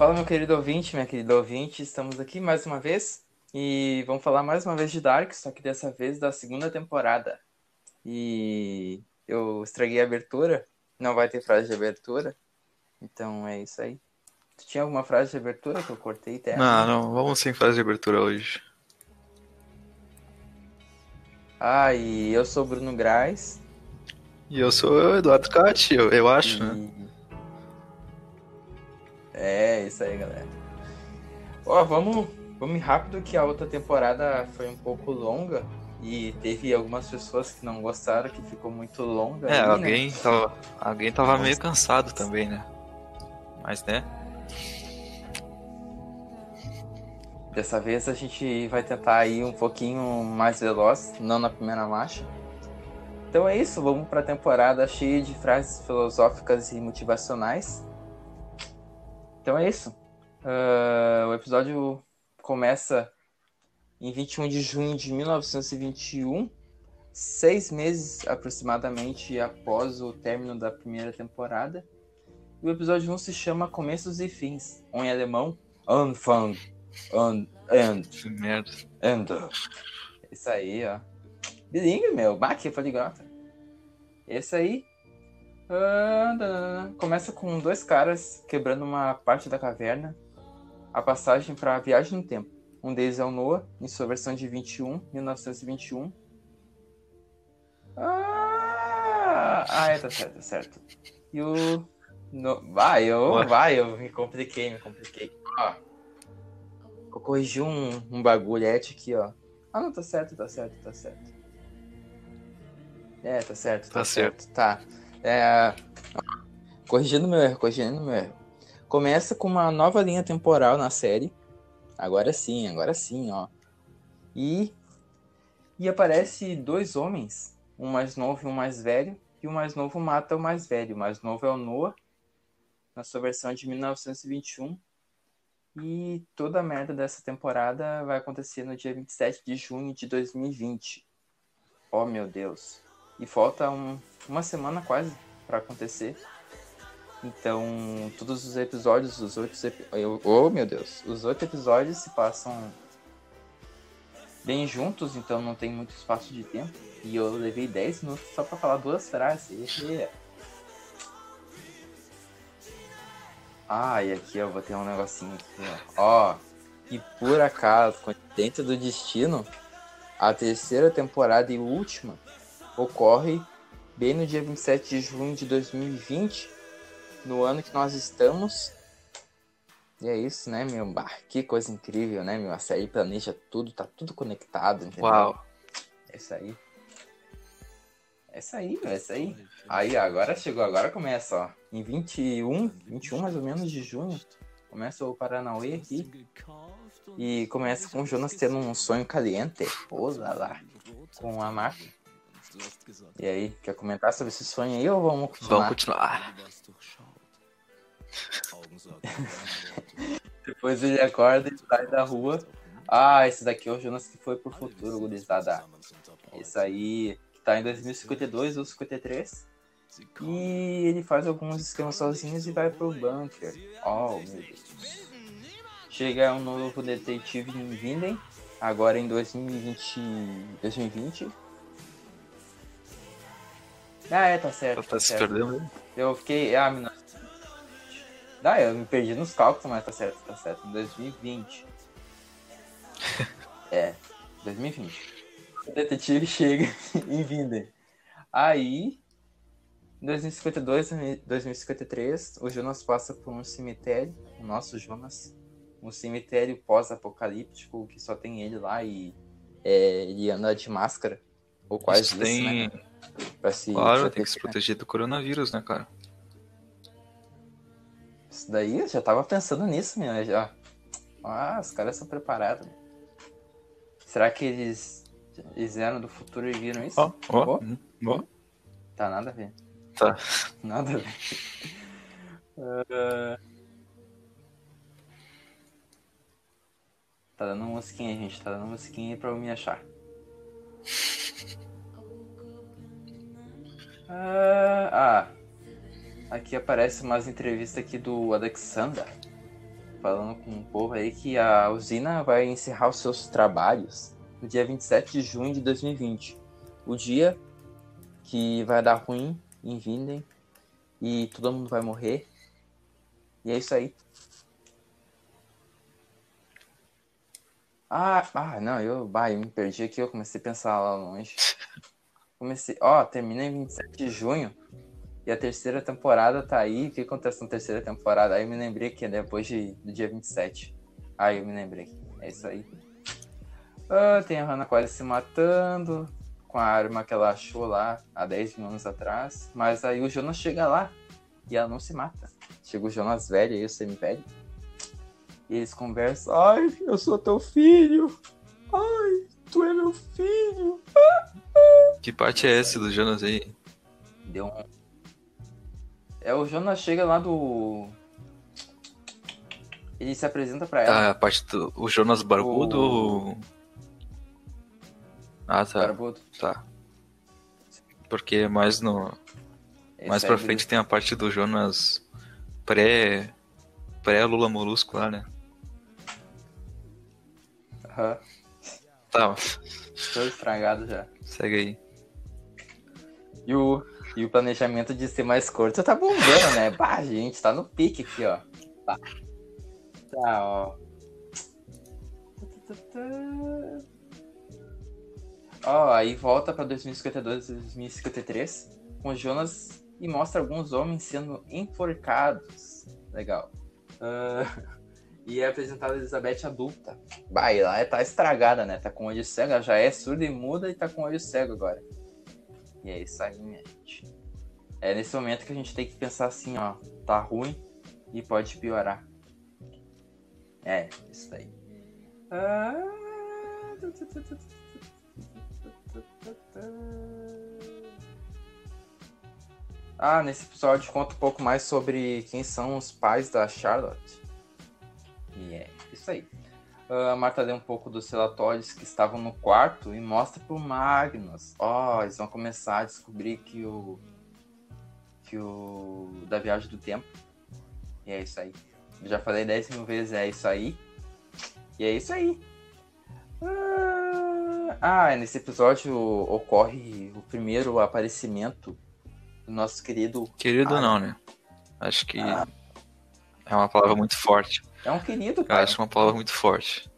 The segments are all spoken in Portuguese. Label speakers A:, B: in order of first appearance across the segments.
A: Fala, meu querido ouvinte, minha querida ouvinte, estamos aqui mais uma vez e vamos falar mais uma vez de Dark, só que dessa vez da segunda temporada. E eu estraguei a abertura, não vai ter frase de abertura, então é isso aí. Tu tinha alguma frase de abertura que eu cortei? Até?
B: Não, não, vamos sem frase de abertura hoje.
A: Ah, e eu sou Bruno Graz.
B: E eu sou o Eduardo Cati, eu, eu acho,
A: e...
B: né?
A: É, isso aí, galera. Ó, vamos, vamos rápido que a outra temporada foi um pouco longa e teve algumas pessoas que não gostaram, que ficou muito longa.
B: É,
A: ali, né?
B: alguém, tava, alguém tava meio cansado também, né? Mas, né?
A: Dessa vez a gente vai tentar ir um pouquinho mais veloz, não na primeira marcha. Então é isso, vamos para a temporada cheia de frases filosóficas e motivacionais. Então é isso. Uh, o episódio começa em 21 de junho de 1921, seis meses aproximadamente após o término da primeira temporada. E o episódio 1 se chama Começos e Fins, ou em alemão, Anfang. And,
B: Que merda.
A: and. Isso aí, ó. Bilingue, meu. Bah, que poliglota. Esse aí. Começa com dois caras quebrando uma parte da caverna. A passagem para a viagem no tempo. Um deles é o Noah, em sua versão de 21, 1921. Ah, ah é, tá certo, tá certo. E o. No... Vai, eu, vai, eu me compliquei, me compliquei. Ó. Eu corrigi um, um bagulhete aqui, ó. Ah, não, tá certo, tá certo, tá certo. É, tá certo, tá,
B: Tá
A: certo. Tá. É, corrigindo meu erro, corrigindo meu erro. Começa com uma nova linha temporal na série. Agora sim, agora sim, ó. E, e aparece dois homens, um mais novo e um mais velho. E o mais novo mata o mais velho. O mais novo é o Noah, na sua versão de 1921. E toda a merda dessa temporada vai acontecer no dia 27 de junho de 2020. Oh, meu Deus. E falta um- uma semana quase pra acontecer. Então, todos os episódios, os oito epi- eu- Oh, meu Deus. Os oito episódios se passam bem juntos, então não tem muito espaço de tempo. E eu levei 10 minutos só pra falar duas frases. E- Ah, e aqui eu vou ter um negocinho aqui, ó. Ó, e por acaso, dentro do destino, a terceira temporada e última ocorre bem no dia 27 de junho de 2020, no ano que nós estamos. E é isso, né, meu? Bah, que coisa incrível, né, meu? A série planeja tudo, tá tudo conectado, entendeu?
B: Uau.
A: É isso aí. É isso aí, meu, é isso aí. Aí, agora chegou, agora começa, ó. Em 21, 21 mais ou menos de junho, começa o Paranauê aqui. E começa com o Jonas tendo um sonho caliente. Pô, lá, lá. Com a Marta. E aí, quer comentar sobre esse sonho aí ou vamos continuar?
B: Vamos continuar.
A: Depois ele acorda e sai da rua. Ah, esse daqui é o Jonas que foi pro futuro, gurizada. Esse aí, que tá em 2052 ou 53. E ele faz alguns esquemas sozinhos e vai pro bunker. Oh, meu Deus. Chega um novo detetive em Vinden, agora em 2020. 2020. Ah, é, tá certo.
B: Tá se
A: certo.
B: perdendo?
A: Eu fiquei. Ah, 1920. Ah, eu me perdi nos cálculos, mas tá certo, tá certo. Em 2020. é, 2020. O detetive chega em Vinden. Aí, em 2052, 2053, o Jonas passa por um cemitério. O nosso Jonas. Um cemitério pós-apocalíptico que só tem ele lá e é, ele anda de máscara. Ou quase
B: Isso
A: isso,
B: tem.
A: né? Pra se
B: Claro, tem que se
A: proteger.
B: proteger do coronavírus, né, cara?
A: Isso daí eu já tava pensando nisso, meu. Já. Ah, os caras são preparados. Será que eles, eles eram do futuro e viram isso?
B: Ó, ó,
A: Ó.
B: hum, ó.
A: Tá nada a ver.
B: Tá.
A: Nada a ver. Ah. Tá dando musiquinha, gente. Tá dando musiquinha aí pra eu me achar. Ah, ah. aqui aparece umas entrevistas aqui do Alexander. falando com o povo aí que a usina vai encerrar os seus trabalhos no dia 27 de junho de 2020. O dia que vai dar ruim em Vinden e todo mundo vai morrer. E é isso aí. Ah, ah não, eu, bah, eu me perdi aqui, eu comecei a pensar lá longe. Comecei, ó, termina em 27 de junho. E a terceira temporada tá aí. O que acontece na terceira temporada? Aí eu me lembrei que é depois de, do dia 27. Aí eu me lembrei. É isso aí. Ah, tem a Hannah quase se matando com a arma que ela achou lá há 10 mil anos atrás. Mas aí o Jonas chega lá e ela não se mata. Chega o Jonas velho e o semi-velho. E eles conversam. Ai, eu sou teu filho. Ai, tu é meu filho.
B: Que parte é essa do Jonas aí?
A: Deu um. É, o Jonas chega lá do. Ele se apresenta pra ela.
B: Ah, a parte do o Jonas Barbudo
A: O-
B: ou... Ah, tá.
A: Barbudo.
B: Tá. Porque mais no.
A: Esse
B: Mais
A: aí
B: pra frente tem a parte do Jonas pré. Pré-Lula Molusco lá, né?
A: Aham,
B: Tá,
A: todo estragado já.
B: segue aí.
A: E o, e o planejamento de ser mais curto tá bombando, né? Bah, gente, tá no pique aqui, ó. Tá, tá ó. Ó, aí volta pra 2052, 2053, com Jonas e mostra alguns homens sendo enforcados. Legal. Ah, e é apresentada Elizabeth adulta. Bah, e lá tá estragada, né? Tá com olho cego, ela já é surda e muda e tá com olho cego agora. E é aí, minha gente. É nesse momento que a gente tem que pensar assim, ó, tá ruim e pode piorar. É, isso aí. Ah, Ah, nesse episódio conta um pouco mais sobre quem são os pais da Charlotte. E é isso aí. Ah, A Marta lê um pouco dos relatórios que estavam no quarto e mostra pro Magnus. Ó, eles vão começar a descobrir que o. que o. da viagem do tempo. E é isso aí. Eu já falei 10 mil vezes, é isso aí. E é isso aí. Ah, Ah, nesse episódio ocorre o primeiro aparecimento do nosso querido.
B: Querido
A: Ah.
B: não, né? Acho que é uma palavra muito forte.
A: É um querido,
B: Eu
A: cara.
B: acho uma palavra muito forte.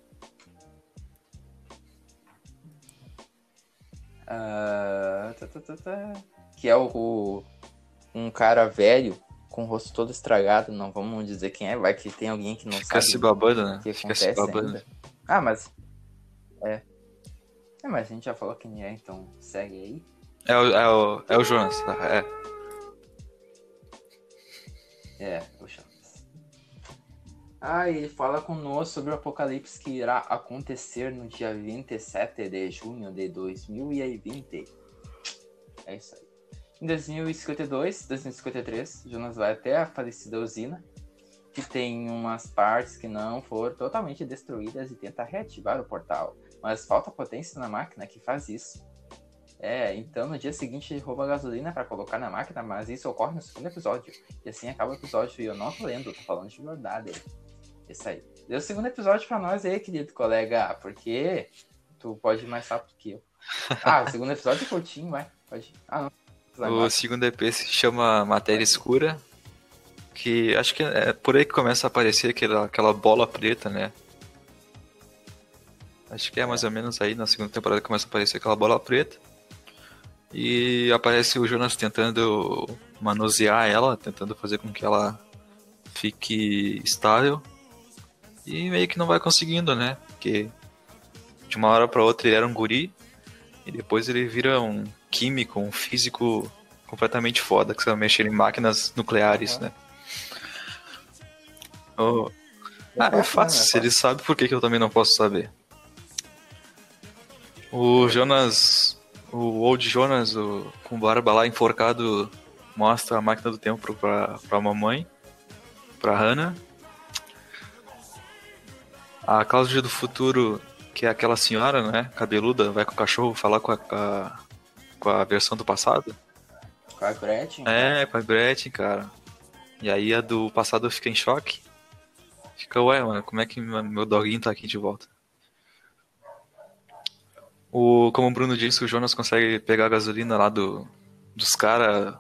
A: Ah, tá, tá, tá. Que é o, o- um cara velho com o rosto todo estragado. Não vamos dizer quem é, vai que tem alguém que não
B: Fica
A: sabe
B: se babando, né?
A: o que
B: Fica se babando.
A: ainda. Ah, mas. É. É, mas a gente já falou quem é, então segue aí.
B: É o, é o, é o Jonas? É.
A: É, puxa. Ah, ele fala conosco sobre o apocalipse que irá acontecer no dia 27 de junho de 2020. É isso aí. Em 2052, 2053, Jonas vai até a falecida usina, que tem umas partes que não foram totalmente destruídas e tenta reativar o portal. Mas falta potência na máquina que faz isso. É, então no dia seguinte ele rouba gasolina para colocar na máquina, mas isso ocorre no segundo episódio. E assim acaba o episódio. E eu não tô lendo, tô falando de verdade. Isso aí. Deu o segundo episódio pra nós aí, querido colega. Porque tu pode ir mais rápido que eu. Ah, o segundo episódio é curtinho, vai. Pode. Ah, não.
B: O segundo EP se chama Matéria Escura. Que acho que é por aí que começa a aparecer aquela, aquela bola preta, né? Acho que é mais ou menos aí na segunda temporada que começa a aparecer aquela bola preta. E aparece o Jonas tentando manusear ela, tentando fazer com que ela fique estável. E meio que não vai conseguindo, né? Porque de uma hora pra outra ele era um guri. E depois ele vira um químico, um físico completamente foda, que sabe mexer em máquinas nucleares,
A: Aham.
B: né? Oh. Ah, é fácil, se ele sabe, por que, que eu também não posso saber? O Jonas, o Old Jonas, o, com barba lá enforcado, mostra a máquina do tempo pra, pra mamãe, pra Hannah. A Cláudia do Futuro, que é aquela senhora, né, cabeluda, vai com o cachorro falar com a, com a, com a versão do passado.
A: Com a Gretchen.
B: É, com a Gretchen, cara. E aí a do passado fica em choque. Fica, ué, mano, como é que meu doguinho tá aqui de volta? O, como o Bruno disse, o Jonas consegue pegar a gasolina lá do, dos caras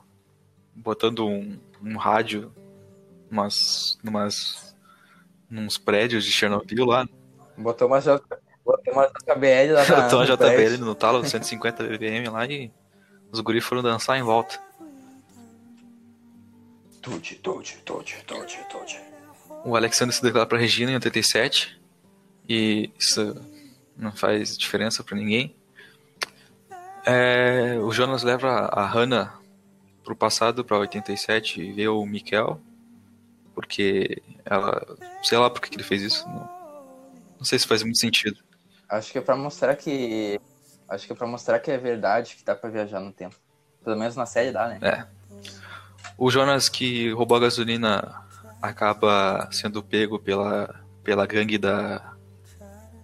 B: botando um, um rádio umas, numas, nos prédios de Chernobyl lá.
A: Botou uma, J... Botou uma JBL lá
B: Botou uma JBL no talo, 150 BPM lá e os guris foram dançar em volta.
A: Tude, tude, tude, tude, tude.
B: O Alexander se declara pra Regina em 87 e isso não faz diferença para ninguém. É, o Jonas leva a Hannah pro passado, para 87, e vê o Mikel, porque ela. Sei lá por que ele fez isso. Não, não sei se faz muito sentido.
A: Acho que é pra mostrar que. Acho que é pra mostrar que é verdade que dá pra viajar no tempo. Pelo menos na série dá, né?
B: É. O Jonas que roubou a gasolina acaba sendo pego pela, pela gangue da.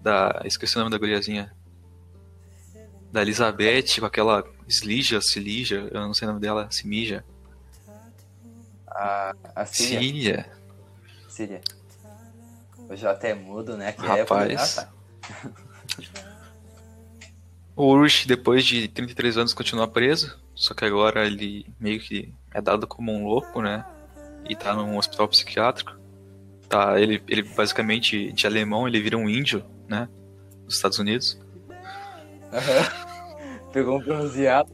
B: Da. Esqueci o nome da guriazinha. Da Elizabeth, com aquela Slija, Silija, eu não sei o nome dela, Simija.
A: A, a Síria.
B: Síria.
A: Síria. O J é mudo, né? Que
B: Rapaz.
A: É ah, tá.
B: o Ursh, depois de 33 anos, continua preso. Só que agora ele meio que é dado como um louco, né? E tá num hospital psiquiátrico. Tá, ele, ele basicamente, de alemão, ele vira um índio, né? Nos Estados Unidos.
A: Pegou um bronzeado.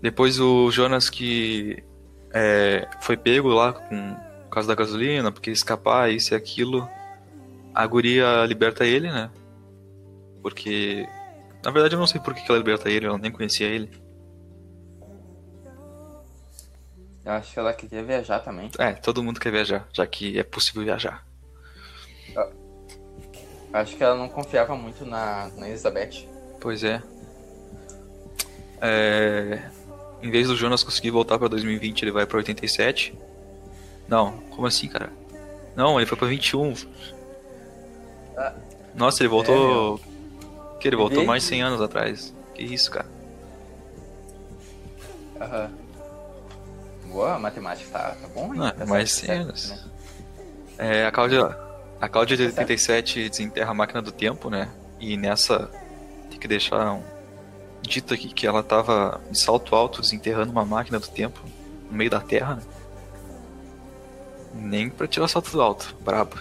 B: Depois o Jonas que é, foi pego lá com, por causa da gasolina, porque escapar, isso e aquilo. A guria liberta ele, né? Porque. Na verdade eu não sei por que ela liberta ele, eu nem conhecia ele.
A: Eu acho que ela queria viajar também.
B: É, todo mundo quer viajar, já que é possível viajar.
A: Eu acho que ela não confiava muito na, na Elizabeth.
B: Pois é. É. Em vez do Jonas conseguir voltar pra 2020, ele vai pra 87. Não, como assim, cara? Não, ele foi pra 21.
A: Ah,
B: Nossa, ele voltou.
A: É,
B: que ele voltou mais de 100 anos atrás. Que isso, cara.
A: Aham. Boa, a matemática tá, tá bom, hein?
B: Ah,
A: Tá
B: mais
A: certo,
B: 100
A: certo,
B: anos.
A: né?
B: É, a Cláudia. A Cláudia de 87 desenterra a máquina do tempo, né? E nessa. Tem que deixar um. Dito aqui que ela tava de salto alto desenterrando uma máquina do tempo no meio da terra, né? Nem pra tirar salto do alto, brabo.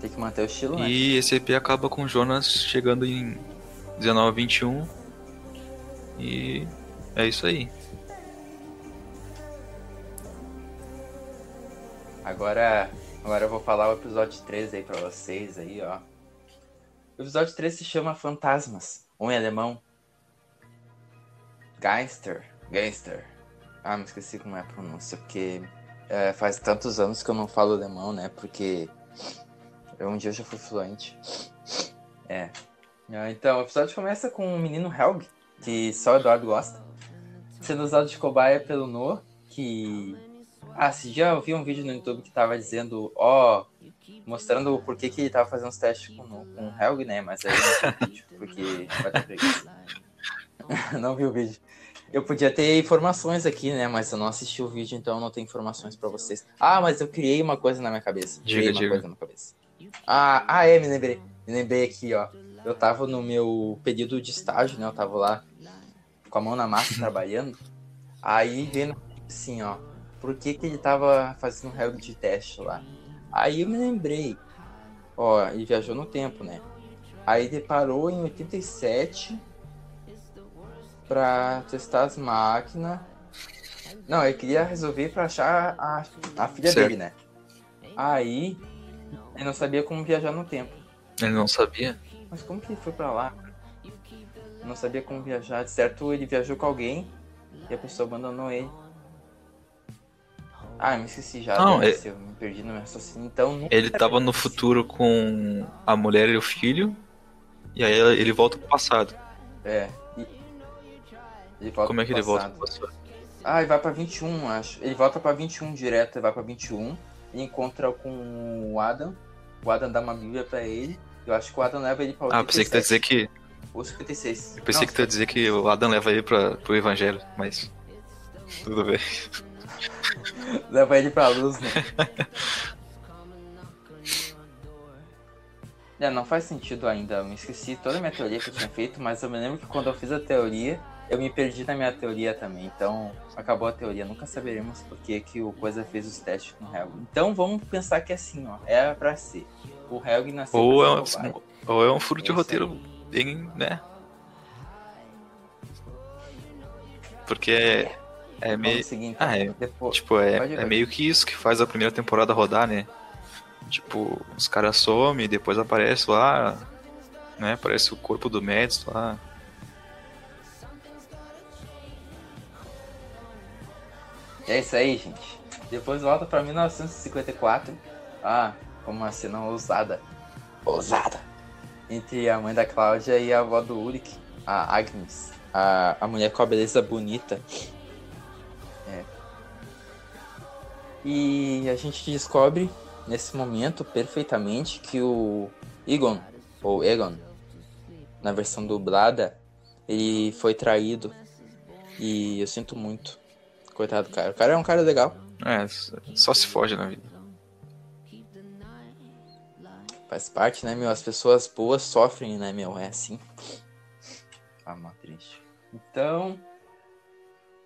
A: Tem que manter o estilo, né?
B: E esse EP acaba com o Jonas chegando em 19 21. E é isso aí.
A: Agora, agora eu vou falar o episódio 13 aí pra vocês aí, ó. O episódio 13 se chama Fantasmas, ou em alemão. Geister. Geister. Ah, me esqueci como é a pronúncia, porque é, faz tantos anos que eu não falo alemão, né? Porque eu, um dia eu já fui fluente. É. Ah, Então, o episódio começa com o menino Helg, que só o Eduardo gosta, sendo usado de cobaia pelo Noah, que ah, esse dia eu vi um vídeo no YouTube que tava dizendo, ó, mostrando o porquê que ele tava fazendo os testes com, o- com o Helg, né? Mas aí eu não vi o vídeo, porque vai ter preguiça. não vi o vídeo. Eu podia ter informações aqui, né? Mas eu não assisti o vídeo, então eu não tenho informações pra vocês. Ah, mas eu criei uma coisa na minha cabeça.
B: Diga,
A: criei uma
B: diga.
A: coisa na cabeça. Ah, ah, é, me lembrei. Me lembrei aqui, ó. Eu tava no meu período de estágio, né? Eu tava lá com a mão na massa trabalhando. Aí vendo assim, ó, por que, que ele tava fazendo Helg de teste lá. Aí eu me lembrei, ó, ele viajou no tempo, né? Aí ele parou em 87 pra testar as máquinas. Não, ele queria resolver pra achar a, a filha
B: Certo.
A: dele, né? Aí ele não sabia como viajar no tempo.
B: Ele não sabia?
A: Mas como que ele foi pra lá? Não sabia como viajar. De certo, ele viajou com alguém e a pessoa abandonou ele. Ah, me esqueci já.
B: Não, é-
A: eu me perdi no meu raciocínio. Então,
B: Ele tava no futuro com a mulher e o filho. E aí ele volta pro passado.
A: É. E... Ele volta
B: Como é que ele volta pro passado?
A: Ah, ele vai pra 21, acho. Ele volta pra 21 direto, ele vai pra 21 e encontra com o Adam. O Adam dá uma bíblia pra ele. Eu acho que o Adam leva ele pra 87.
B: Ah, pensei que tu ia dizer que.
A: Ou 56.
B: Eu pensei
A: Não,
B: que tu ia dizer que o Adam leva ele pra, pro evangelho, mas. Tudo bem.
A: Leva ele pra luz, né? É, não faz sentido ainda. Eu me esqueci toda a minha teoria que eu tinha feito, mas eu me lembro que quando eu fiz a teoria, eu me perdi na minha teoria também. Então, acabou a teoria. Nunca saberemos por que, que o Coisa fez os testes com o Helg. Então, vamos pensar que é assim, ó. Era é pra ser. O Helg nasceu
B: ou é, um, ou é um furo de é roteiro bem, né? Porque é, é meio. Seguir, então. ah, é, Depois... Tipo, é, é meio que isso que faz a primeira temporada rodar, né? Tipo, os caras somem, depois aparece lá, né? Aparece o corpo do Mads lá.
A: É isso aí, gente. Depois volta pra 1954. Ah, como uma cena ousada. Ousada! Entre a mãe da Cláudia e a avó do Ulrich, a Agnes. A, a mulher com a beleza bonita. É. E a gente descobre nesse momento perfeitamente que o Egon, ou Egon, na versão dublada, ele foi traído. E eu sinto muito. Coitado do cara. O cara é um cara legal.
B: É, só se foge na vida.
A: Faz parte, né, meu? As pessoas boas sofrem, né, meu? É assim. Ah, mó triste. Então,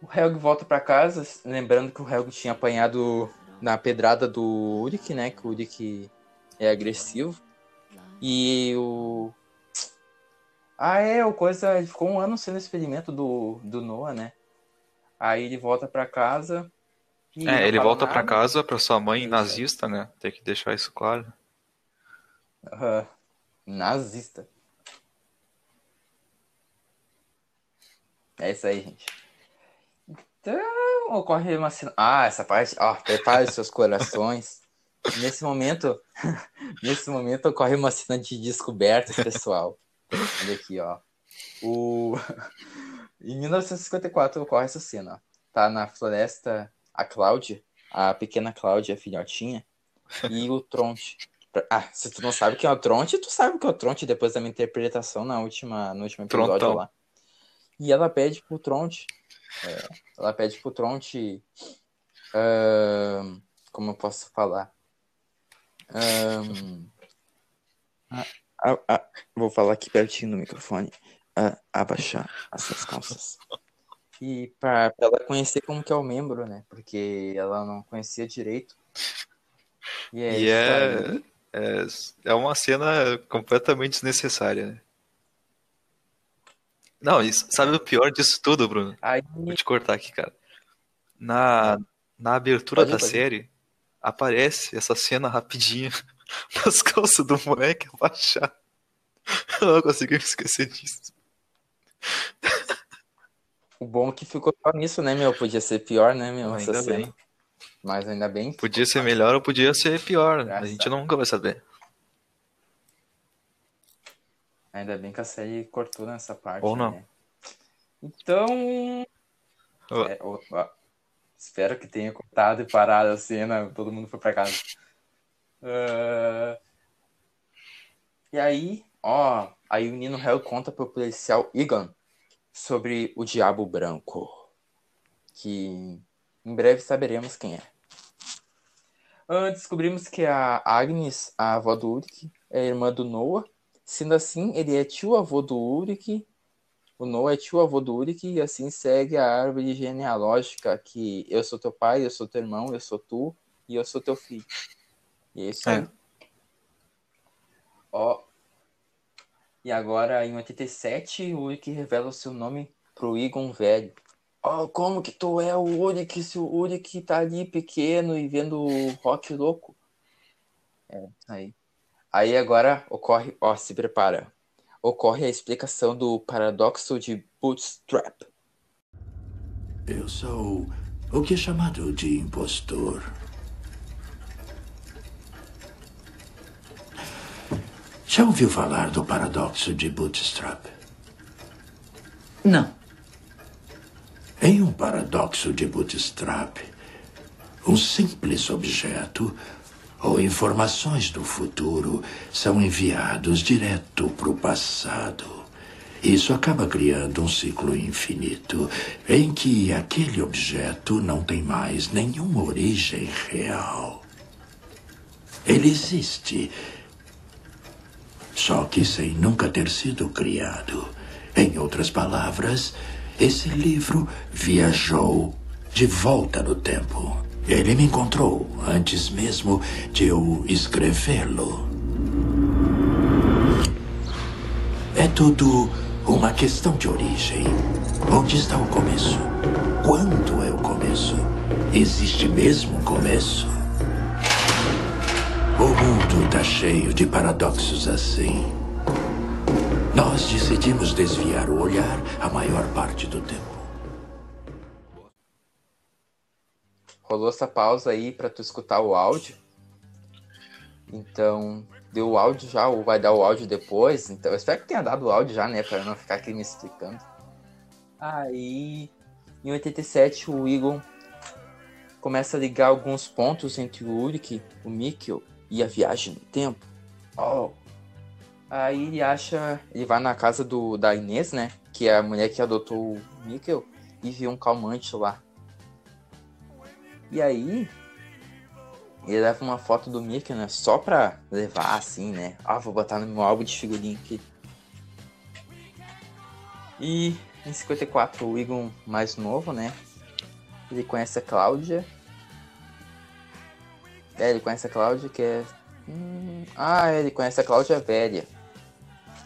A: o Helg volta para casa, lembrando que o Helg tinha apanhado na pedrada do Uric, né? Que o Uric é agressivo. E o. Ah, é, o coisa. Ele ficou um ano sendo experimento do, do Noah, né? Aí ele volta para casa.
B: É, ele volta para casa para sua mãe isso. nazista, né? Tem que deixar isso claro.
A: Uh, nazista. É isso aí, gente. Então, ocorre uma cena. Ah, essa parte. Ó, prepare seus corações. Nesse momento, nesse momento ocorre uma cena de descoberta pessoal. Olha aqui, ó. O... Em 1954 ocorre essa cena. Tá na floresta a Cláudia, a pequena Cláudia, a filhotinha, e o Tronte. Ah, se tu não sabe quem é o Tronte, tu sabe que é o Tronte depois da minha interpretação na última, no último episódio Trontão. lá. E ela pede pro Tronte ela pede pro Tronte. Uh, como eu posso falar? Um, vou falar aqui pertinho no microfone. abaixar essas calças. E para ela conhecer como que é o membro, né? Porque ela não conhecia direito.
B: E é, e é, é, é uma cena completamente desnecessária, né? Não, isso, sabe o pior disso tudo, Bruno? Aí... Vou te cortar aqui, cara. Na, na abertura pode, da pode. série, aparece essa cena rapidinho nas calças do moleque abaixar. Eu não consegui me esquecer disso.
A: O bom é que ficou só nisso, né, meu? Podia ser pior, né, meu?
B: Ainda essa bem.
A: Cena. Mas ainda bem.
B: Podia ser melhor ou podia ser pior. A gente nunca vai saber.
A: Ainda bem que a série cortou nessa parte.
B: Ou não.
A: Né? Então. Oh. É, oh, espero que tenha cortado e parado a cena, todo mundo foi pra casa. Uh... E aí, ó, aí o Nino Hell conta pro policial Egan sobre o Diabo Branco. Que em breve saberemos quem é. Uh, descobrimos que a Agnes, a avó do Ulrich, é irmã do Noah Sendo assim, ele é tio-avô do Uric, o Noah é tio-avô do Uric, e assim segue a árvore genealógica que eu sou teu pai, eu sou teu irmão, eu sou tu, e eu sou teu filho. E é isso aí. É. Ó. E agora, em 87, o Uric revela o seu nome pro Egon Velho. Ó, oh, como que tu é o Uric se o Uric tá ali pequeno e vendo o rock louco? É, aí. Aí agora ocorre, ó, se prepara. Ocorre a explicação do paradoxo de Bootstrap.
C: Eu sou o que é chamado de impostor. Já ouviu falar do paradoxo de Bootstrap?
D: Não.
C: Em um paradoxo de Bootstrap, um simples objeto ou informações do futuro são enviados direto para o passado Isso acaba criando um ciclo infinito em que aquele objeto não tem mais nenhuma origem real. Ele existe, só que sem nunca ter sido criado. Em outras palavras, esse livro viajou de volta no tempo. Ele me encontrou antes mesmo de eu escrevê-lo. É tudo uma questão de origem. Onde está o começo? Quando é o começo? Existe mesmo começo? O mundo está cheio de paradoxos assim. Nós decidimos desviar o olhar a maior parte do tempo.
A: Rolou essa pausa aí pra tu escutar o áudio. Então, deu o áudio já, ou vai dar o áudio depois. Então, eu espero que tenha dado o áudio já, né? Eu não ficar aqui me explicando. Aí, em 87, o Egon começa a ligar alguns pontos entre o Ulrich, o Mikkel e a viagem no tempo. Oh. Aí ele acha. Ele vai na casa do, da Inês, né? Que é a mulher que adotou o Mikkel. E vê um calmante lá. E aí. Ele leva uma foto do Mikkel, né? Só pra levar assim, né? Ah, vou botar no meu álbum de figurinha aqui. E em 54, o Egon mais novo, né? Ele conhece a Cláudia. É, ele conhece a Cláudia, que é. Hum... Ah, ele conhece a Cláudia velha.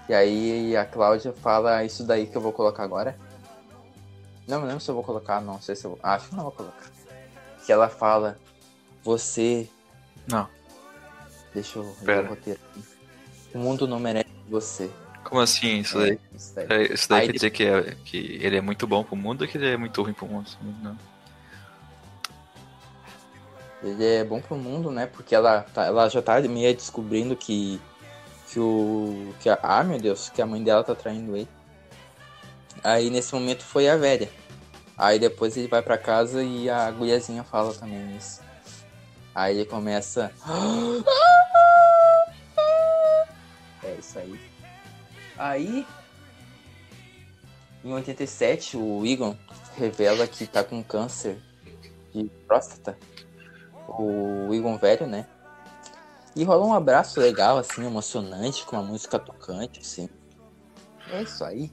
A: E aí a Cláudia fala isso daí que eu vou colocar agora. Não me lembro se eu vou colocar, não sei se eu vou. Acho que não vou colocar. Que ela fala, você.
B: Não.
A: Deixa eu ver o roteiro aqui. O mundo não merece você.
B: Como assim? Isso daí,
A: É, isso daí.
B: é, isso daí
A: Aí
B: quer dizer que, é, que ele é muito bom pro mundo ou que ele é muito ruim pro mundo? Não.
A: Ele é bom pro mundo, né? Porque ela, tá- ela já tá meio descobrindo que. Que o. Que a, ah, meu Deus, que a mãe dela tá traindo ele. Aí nesse momento foi a velha. Aí depois ele vai pra casa e a guriazinha fala também isso. Aí ele começa. É isso aí. Aí. Em 87, o Egon revela que tá com câncer de próstata o Egon velho, né? E rola um abraço legal, assim, emocionante, com uma música tocante, assim. É isso aí.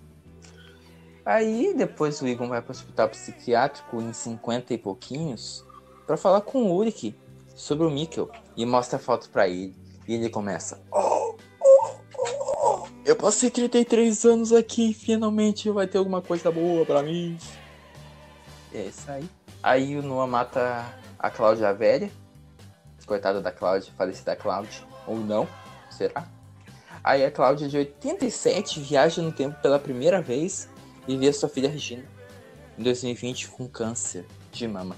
A: Aí depois o Egon vai pro hospital psiquiátrico em 50 e pouquinhos pra falar com o Ulrich sobre o Mikkel e mostra a foto pra ele. E ele começa: "Oh, oh, oh, oh, Eu passei 33 anos aqui, finalmente vai ter alguma coisa boa pra mim. É isso aí. Aí o Noah mata a Cláudia velha. Coitada da Cláudia, falecida Cláudia. Ou não, será? Aí a Cláudia de 87 viaja no tempo pela primeira vez e a sua filha Regina. Em 2020 com câncer de mama.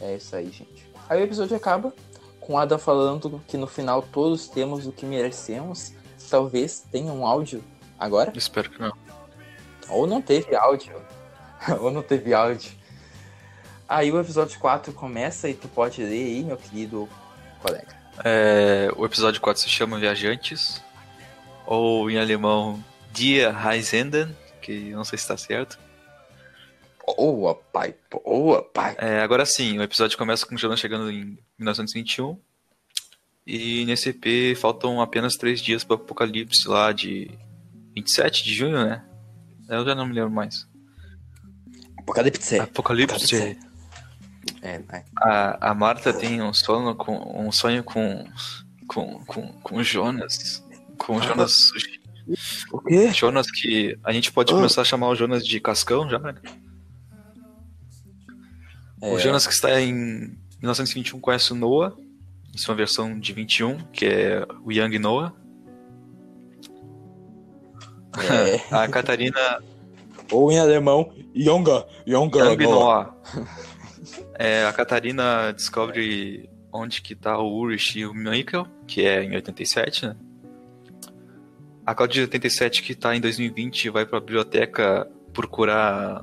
A: É isso aí, gente. Aí o episódio acaba com Adam falando que no final todos temos o que merecemos. Talvez tenha um áudio agora.
B: Espero que não.
A: Ou não teve áudio. Ou não teve áudio. Aí o episódio 4 começa e tu pode ler aí, meu querido colega.
B: É, o episódio 4 se chama Viajantes, ou em alemão Die Reisenden, que eu não sei se está certo.
A: Boa, pai, boa, pai.
B: É, agora sim, o episódio começa com o Jonas chegando em 1921. E nesse EP faltam apenas três dias para o apocalipse lá de 27 de junho, né? Eu já não me lembro mais.
A: Apocalipse.
B: Apocalipse.
A: É, vai.
B: A, a Marta tem um sono com um sonho com com com, com Jonas, com o Jonas.
A: O quê?
B: Jonas que a gente pode
A: Ah.
B: começar a chamar o Jonas de Cascão já, né?
A: É,
B: O Jonas que está em 1921 conhece o Noah, em sua versão de 21, que é o Young Noah.
A: é,
B: A Catarina
A: ou em alemão, Yonga, Yonga,
B: Young Noah. É, a Catarina descobre onde que tá o Ulrich e o Michael, que é em 87, né? A Cláudia de 87, que tá em 2020, vai pra biblioteca procurar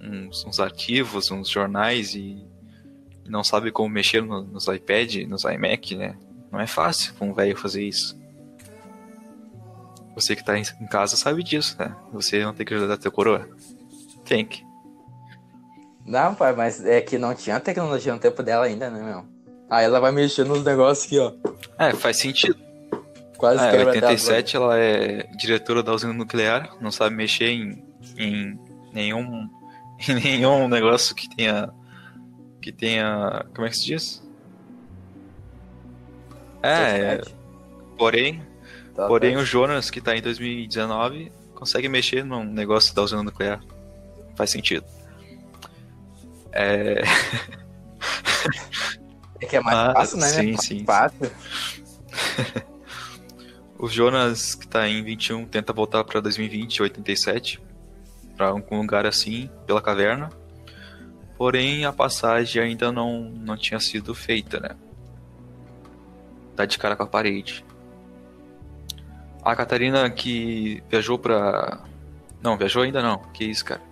B: uns, uns arquivos, uns jornais e e não sabe como mexer no- nos iPad, nos iMac, né? Não é fácil pra um velho fazer isso. Você que tá em em casa sabe disso, né? Você não tem que ajudar teu coroa. Tem que.
A: Não, pai, mas é que não tinha tecnologia no tempo dela ainda, né, meu? Aí ela vai mexendo nos negócios aqui, ó.
B: É, faz sentido.
A: Quase
B: Ah, em
A: quebra
B: 87 ela é diretora da usina nuclear, não sabe mexer em, em nenhum em nenhum negócio que tenha que tenha, como é que se diz? É, porém,
A: Tá,
B: porém
A: tá.
B: o Jonas que tá em 2019 consegue mexer num negócio da usina nuclear. Faz sentido. É,
A: É que é mais
B: Ah,
A: fácil, né?
B: sim,
A: mais
B: sim,
A: Fácil.
B: O Jonas, que tá em 21, tenta voltar pra 2020, 87, pra algum lugar assim, pela caverna. Porém, a passagem ainda não, não tinha sido feita, né? Tá de cara com a parede. A Catarina que viajou pra. Não, viajou ainda não. Que isso, cara?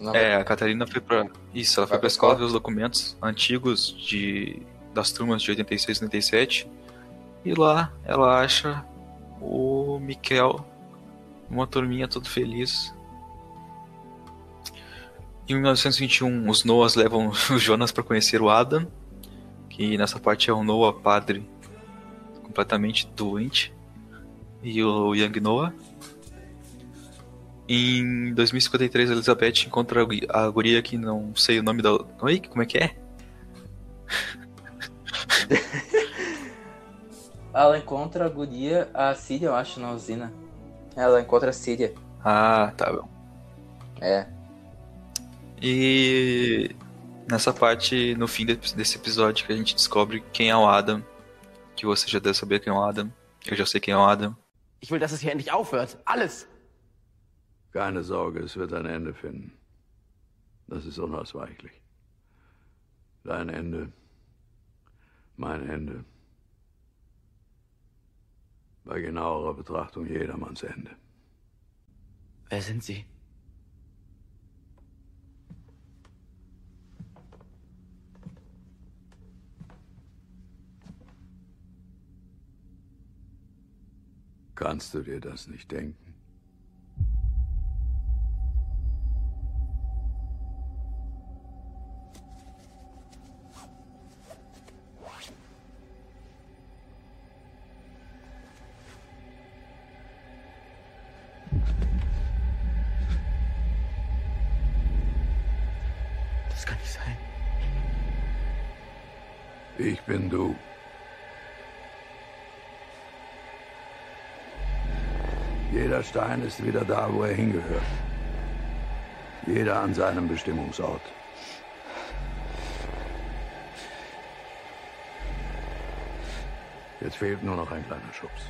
A: Não,
B: É, a Catarina foi pra. Isso, ela foi pra escola? ver os documentos antigos de das turmas de 86 e 87. E lá ela acha o Miquel, uma turminha todo feliz. Em 1921, os Noahs levam o Jonas para conhecer o Adam, que nessa parte é o Noah padre completamente doente, e o Young Noah. Em 2053, a Elizabeth encontra a guria que não sei o nome da. Oi, como é que é?
A: Ela encontra a guria, a Síria, eu acho, na usina. Ela encontra a Síria.
B: Ah, tá bom.
A: É.
B: E nessa parte, no fim de- desse episódio, que a gente descobre quem é o Adam. Que você já deve saber quem é o Adam. Eu já sei quem é o Adam.
D: Ich will, dass es hier endlich aufhört. Alles.
C: Keine Sorge, es wird ein Ende finden. Das ist unausweichlich. Dein Ende, mein Ende. Bei genauerer Betrachtung jedermanns Ende.
D: Wer sind Sie?
C: Kannst du dir das nicht denken? Stein ist wieder da, wo er hingehört. Jeder an seinem Bestimmungsort. Jetzt fehlt nur noch ein kleiner Schubs.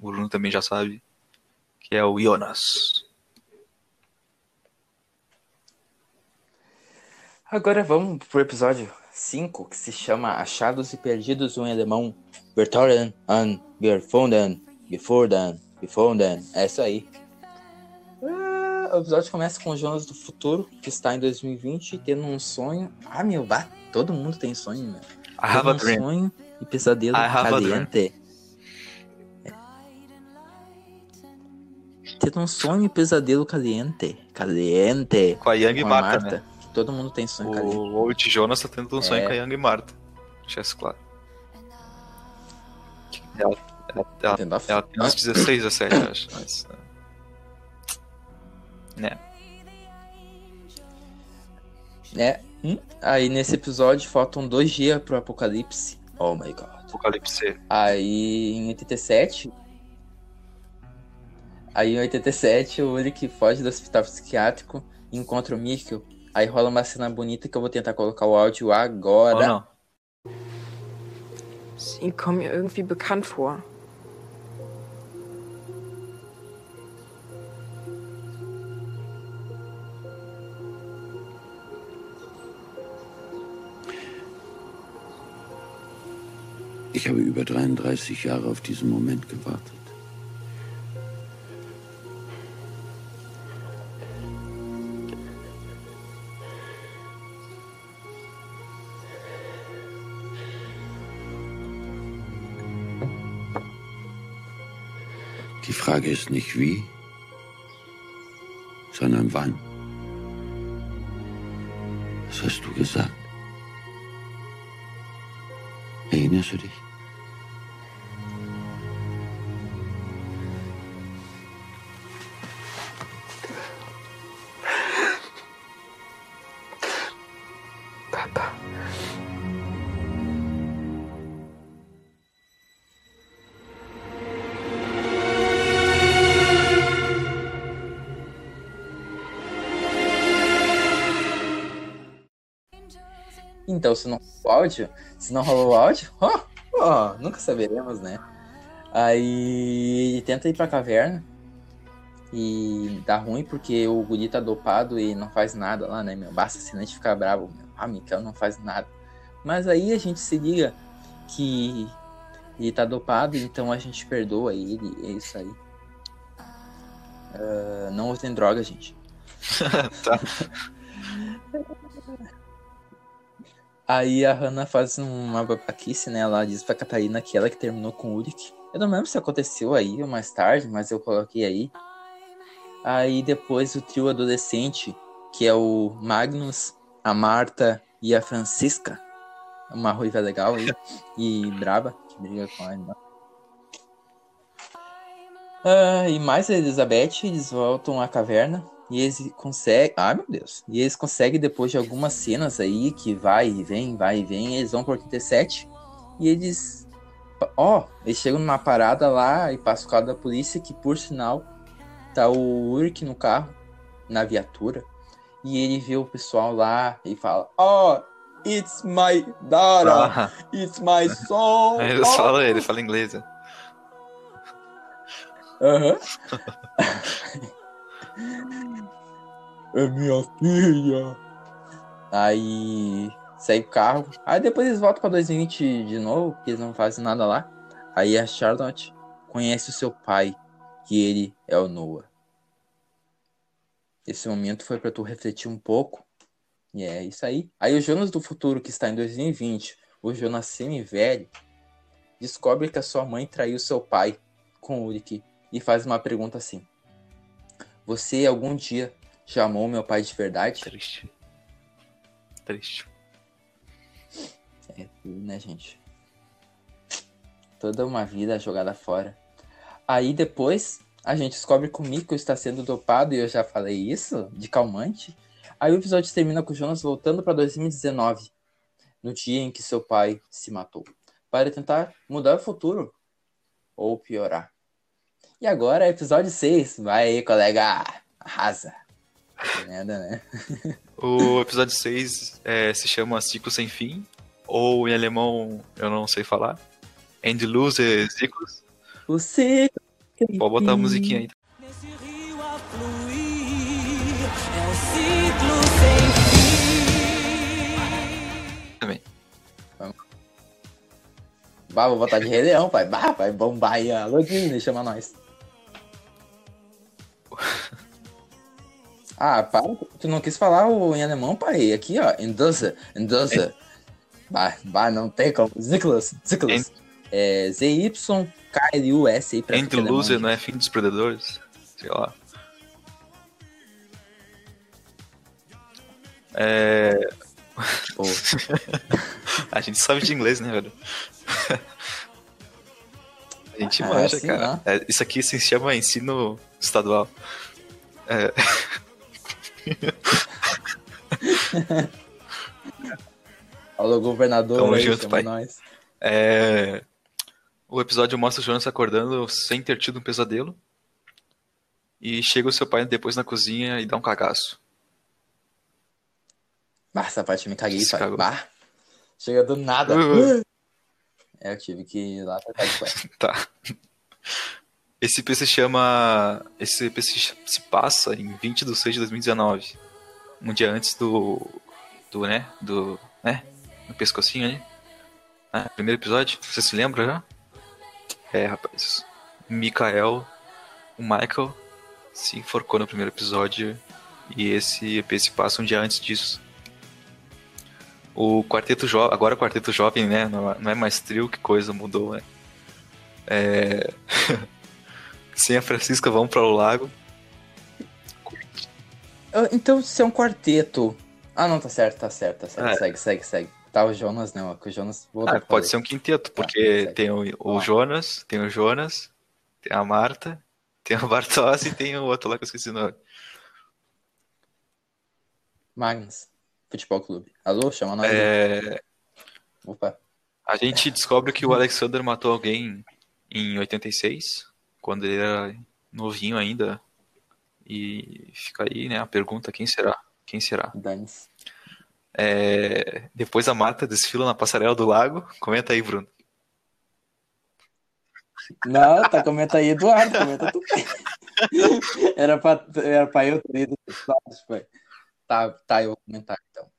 B: O Bruno também já sabe. Que é o Jonas.
A: Agora vamos pro episódio 5, que se chama Achados e Perdidos em alemão. Vertoren an gefunden, gefunden, gefunden. É isso aí. Ah, o episódio começa com o Jonas do futuro, que está em 2020, tendo um sonho. Ah, meu, bah, todo mundo tem sonho, meu.
B: I have a
A: Tendo um
B: dream.
A: sonho e pesadelo
B: I a
A: caliente. É. Tendo um sonho e pesadelo caliente. Caliente.
B: Com a Yang e
A: Com a
B: Marta, né?
A: que todo mundo tem sonho caliente.
B: O Old Jonas tá tendo um sonho
A: É.
B: com a Yang e Marta. Deixa isso claro. Ela, ela, ela, ela tem uns 16, 17, eu acho. Mas, né?
A: É. hum, Aí nesse episódio faltam dois dias pro apocalipse. Oh my god.
B: Apocalipse.
A: Aí em 87. Aí em 87 o Ulrich foge do hospital psiquiátrico e encontra o Mikkel. Aí rola uma cena bonita que eu vou tentar colocar o áudio agora.
B: não?
E: Sie kommen mir irgendwie bekannt vor.
C: Ich habe über 33 Jahre auf diesen Moment gewartet. Die Frage ist nicht wie, sondern wann. Was hast du gesagt? Erinnerst du dich?
A: Então, se não o áudio, se não rolou o áudio, ó, ó, nunca saberemos, né? Aí ele tenta ir pra caverna e dá ruim porque o guri tá dopado e não faz nada lá, né, meu? Basta se a gente ficar bravo, meu. Ah, Mikael não faz nada. Mas aí a gente se liga que ele tá dopado, então a gente perdoa ele, é isso aí. Ah, não usem droga, gente.
B: tá.
A: Aí a Hannah faz uma babaquice, né? Ela diz pra Catarina que ela que terminou com o Ulrich. Eu não lembro se aconteceu aí ou mais tarde, mas eu coloquei aí. Aí depois o trio adolescente, que é o Magnus, a Marta e a Francisca. Uma ruiva legal aí. e braba, que briga com a irmã. Ah, e mais a Elizabeth, eles voltam à caverna. E eles conseguem. Ah, meu Deus. E eles conseguem, depois de algumas cenas aí, que vai e vem, vai e vem, eles vão por 87. E eles. Ó, eles chegam numa parada lá e passam o carro da polícia, que por sinal tá o Urk no carro, na viatura. E ele vê o pessoal lá e fala: Oh, it's my daughter,
B: Ah,
A: it's my son.
B: ele
A: oh."
B: fala, ele fala inglês. né?
A: Aham. é minha filha. Aí segue o carro. Aí depois eles voltam pra 2020 de novo, porque eles não fazem nada lá. Aí a Charlotte conhece o seu pai, que ele é o Noah. Esse momento foi pra tu refletir um pouco. E é isso aí. Aí o Jonas do futuro, que está em 2020, o Jonas semi-velho, descobre que a sua mãe traiu seu pai com o Ulrich e faz uma pergunta assim: Você algum dia já amou meu pai de verdade?
B: Triste. Triste.
A: É tudo, né, gente? Toda uma vida jogada fora. Aí depois a gente descobre que o Miko está sendo dopado, e eu já falei isso, de calmante. Aí o episódio termina com o Jonas voltando para 2019, no dia em que seu pai se matou, para tentar mudar o futuro ou piorar. E agora, episódio 6. Vai aí, colega. Arrasa. Que merda, né?
B: O episódio 6 é, se chama Ciclo Sem Fim, ou em alemão eu não sei falar. Endlose Ciclos.
A: O ciclo.
B: Pode botar a musiquinha aí.
F: Nesse rio a fluir, é um ciclo sem fim.
B: também.
A: Bah, vou botar de Rei Leão, pai. Bah, vai bombar aí a Disney, chama nós. Ah, para. Tu não quis falar o em alemão, pai? Aqui, ó. Endose, Endose. Bah, bah, não tem como. Ziklos, Ziklos. É Z-Y-K-L-U-S aí pra alemão,
B: não é fim dos predadores? Sei lá. É... A gente sabe de inglês, né, velho? A gente
A: Ah,
B: manja,
A: sim,
B: cara.
A: né?
B: É, isso aqui se chama ensino estadual. É,
A: Alô, governador,
B: Tamo
A: aí,
B: junto, pai.
A: nós.
B: é, O episódio mostra o Jonas acordando sem ter tido um pesadelo. E chega o seu pai depois na cozinha e dá um cagaço.
A: Bah, essa parte eu me caguei,
B: Se
A: pai. Bah. Chega do nada.
B: Uh.
A: É, eu tive que ir lá trocar de cueca.
B: Tá. Esse EP se chama. Esse EP se se passa em 20 de 6 de 2019. Um dia antes do. Do, né? Do. né? No pescocinho ali. Ah, primeiro episódio. Você se lembra já? É, rapaz. Mikael, o Michael, se enforcou no primeiro episódio. E esse EP se passa um dia antes disso. O quarteto jovem, agora o quarteto jovem, né? Não, não é mais trio, que coisa mudou, né? É... sem a Francisca vão para o lago.
A: Ah, Então, se é um quarteto. Ah, não, tá certo, tá certo, tá certo.
B: É.
A: Segue, segue, segue. Tá, o Jonas não, é que o Jonas.
B: Ah, pode ser um quinteto, porque
A: segue.
B: tem o, o. Jonas, tem o Jonas, tem a Marta, tem o Bartosz e tem o outro lá que eu esqueci o nome.
A: Magnus, Futebol Clube. Alô, chama nós.
B: É,
A: Opa.
B: a gente descobre que o Alexander matou alguém em 86, quando ele era novinho ainda. E fica aí, né, a pergunta, quem será? Quem será?
A: Dane-se.
B: É, depois a Marta desfila na passarela do lago. Comenta aí, Bruno.
A: Não, tá, comenta aí, Eduardo, comenta tu. era, pra, era pra eu ter ido. Tá, tá, eu vou comentar então.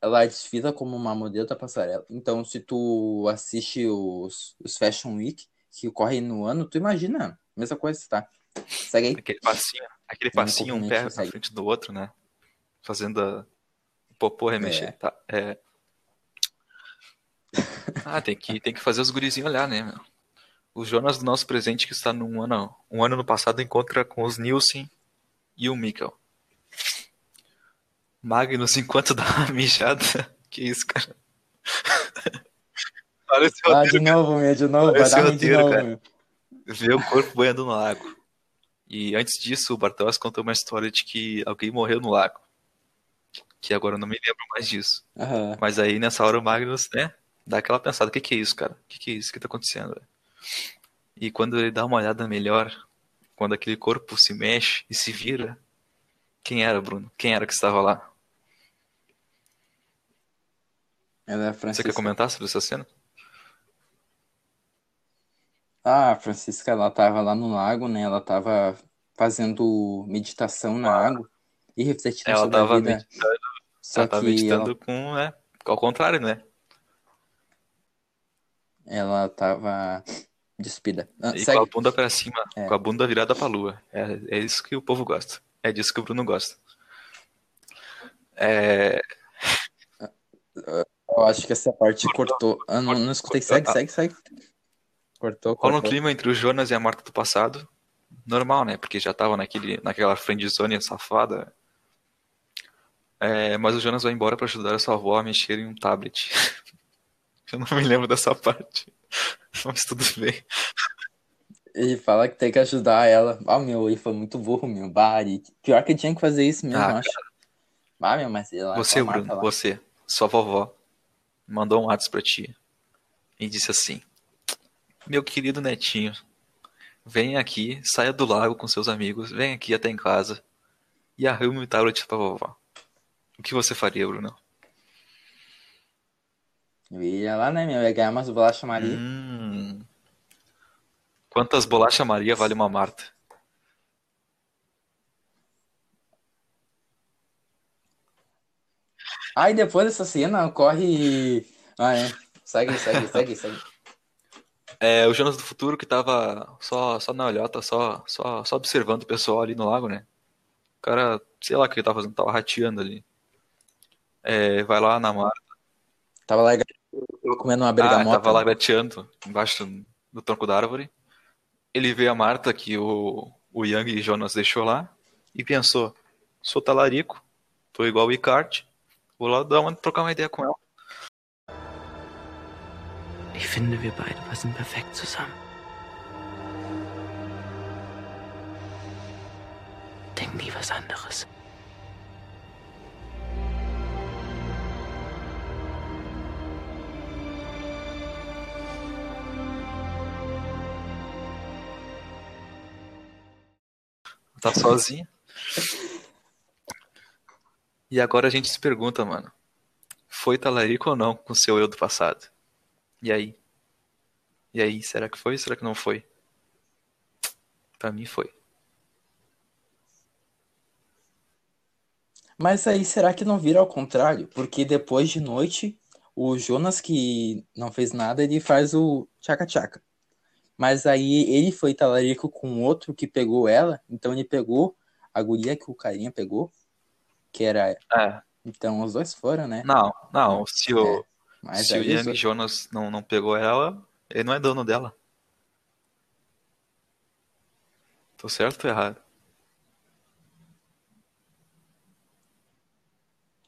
A: Ela desfila como uma modelo da passarela. Então, se tu assiste os, os Fashion Week que ocorrem no ano, tu imagina, mesma coisa, tá? Segue aí.
B: Aquele passinho, aquele
A: Um
B: passinho, um pé na frente do outro, né? Fazendo a... o popô remexer.
A: É.
B: Tá, é. Ah, tem que, tem que fazer os gurizinhos olhar, né, meu? O Jonas do nosso presente que está num ano, um ano no passado encontra com os Nielsen e o Mikkel. Magnus enquanto dá uma mijada. Que isso, cara? Olha esse
A: Ah,
B: roteiro,
A: de novo, meu, de novo,
B: Olha
A: vai dar ruim de
B: roteiro,
A: novo,
B: cara.
A: meu.
B: Vê o corpo boiando no lago. E antes disso, o Bartos contou uma história de que alguém morreu no lago. Que agora eu não me lembro mais disso.
A: Aham.
B: Mas aí nessa hora o Magnus, né, dá aquela pensada, o que que é isso, cara? O que que é isso que tá acontecendo? velho? E quando ele dá uma olhada melhor, quando aquele corpo se mexe e se vira, quem era, Bruno? Quem era que estava lá?
A: Ela é a
B: Você quer comentar sobre essa cena?
A: Ah, a Francisca, ela tava lá no lago, né? Ela tava fazendo meditação na água e refletindo
B: Ela
A: sobre a vida.
B: meditando,
A: Só
B: ela tava
A: que
B: meditando
A: ela,
B: com, né, ao contrário, né?
A: ela tava despida. Ah,
B: E com a
A: segue.
B: bunda pra cima,
A: É.
B: com a bunda virada pra lua. É, é isso que o povo gosta. É disso que o Bruno gosta. É,
A: Eu acho que essa parte cortou. Ah, não, não escutei. Segue,
B: Ah.
A: segue, segue. Cortou,
B: rola um clima entre o Jonas e a Marta do passado. Normal, né? Porque já tava naquele, naquela friendzone safada. É, mas o Jonas vai embora pra ajudar a sua avó a mexer em um tablet. Eu não me lembro dessa parte. Mas tudo bem.
A: Ele fala que tem que ajudar ela. Ah, meu, ele foi muito burro, meu. Bari. Pior que tinha que fazer isso mesmo,
B: Ah,
A: eu acho. Ah, meu, mas lá
B: Você, Bruno,
A: lá.
B: você, sua vovó, mandou um WhatsApp pra ti e disse assim: Meu querido netinho, vem aqui, saia do lago com seus amigos, vem aqui até em casa e arrume o tablet pra vovó. O que você faria, Bruno?
A: Eu ia lá, né, meu? Ia ganhar umas bolachas Maria.
B: Hum. Quantas bolachas Maria vale uma Marta?
A: Aí depois dessa cena ocorre. Ah, é. Segue, segue, segue, segue.
B: É, o Jonas do futuro que tava só, só na olhota, só, só, só observando o pessoal ali no lago, né? O cara, sei lá o que ele tava fazendo, tava rateando ali. É, vai lá na Marta.
A: Tava lá comendo uma
B: Ah,
A: bergamota.
B: tava lá gateando embaixo do, do tronco da árvore. Ele vê a Marta que o, o Yang e Jonas deixou lá e pensou: sou talarico, tô igual o Icart, vou lá dar uma, trocar uma ideia com ela.
D: Ich finde, wir beide passen perfekt zusammen. Denk nie was anderes.
B: Tá sozinha. E agora a gente se pergunta, mano: foi talarico ou não com seu eu do passado? E aí? E aí, será que foi? Será que não foi? Pra mim foi.
A: Mas aí será que não vira ao contrário? Porque depois de noite, o Jonas que não fez nada, ele faz o tchaca-tchaca. Mas aí ele foi talarico com outro que pegou ela, então ele pegou a guria que o carinha pegou, que era.
B: É,
A: Então os dois foram, né?
B: não, não. Se o,
A: Mas
B: se o
A: aí os
B: Yang Jonas não, não pegou ela, ele não é dono dela. Tô certo ou tô errado?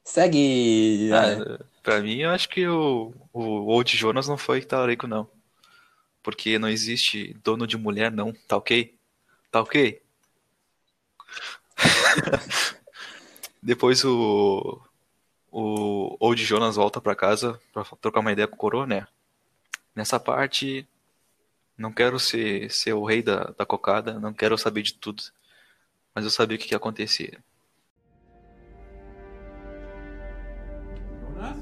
A: Segue!
B: Ah, pra mim, eu acho que o, o Old Jonas não foi talarico, não. Porque não existe dono de mulher, não. Tá ok? Tá ok? Depois o, o Old Jonas volta pra casa pra trocar uma ideia com o Coroa, né? Nessa parte, não quero ser, ser o rei da, da cocada, não quero saber de tudo. Mas eu sabia o que, que acontecer.
G: Jonas?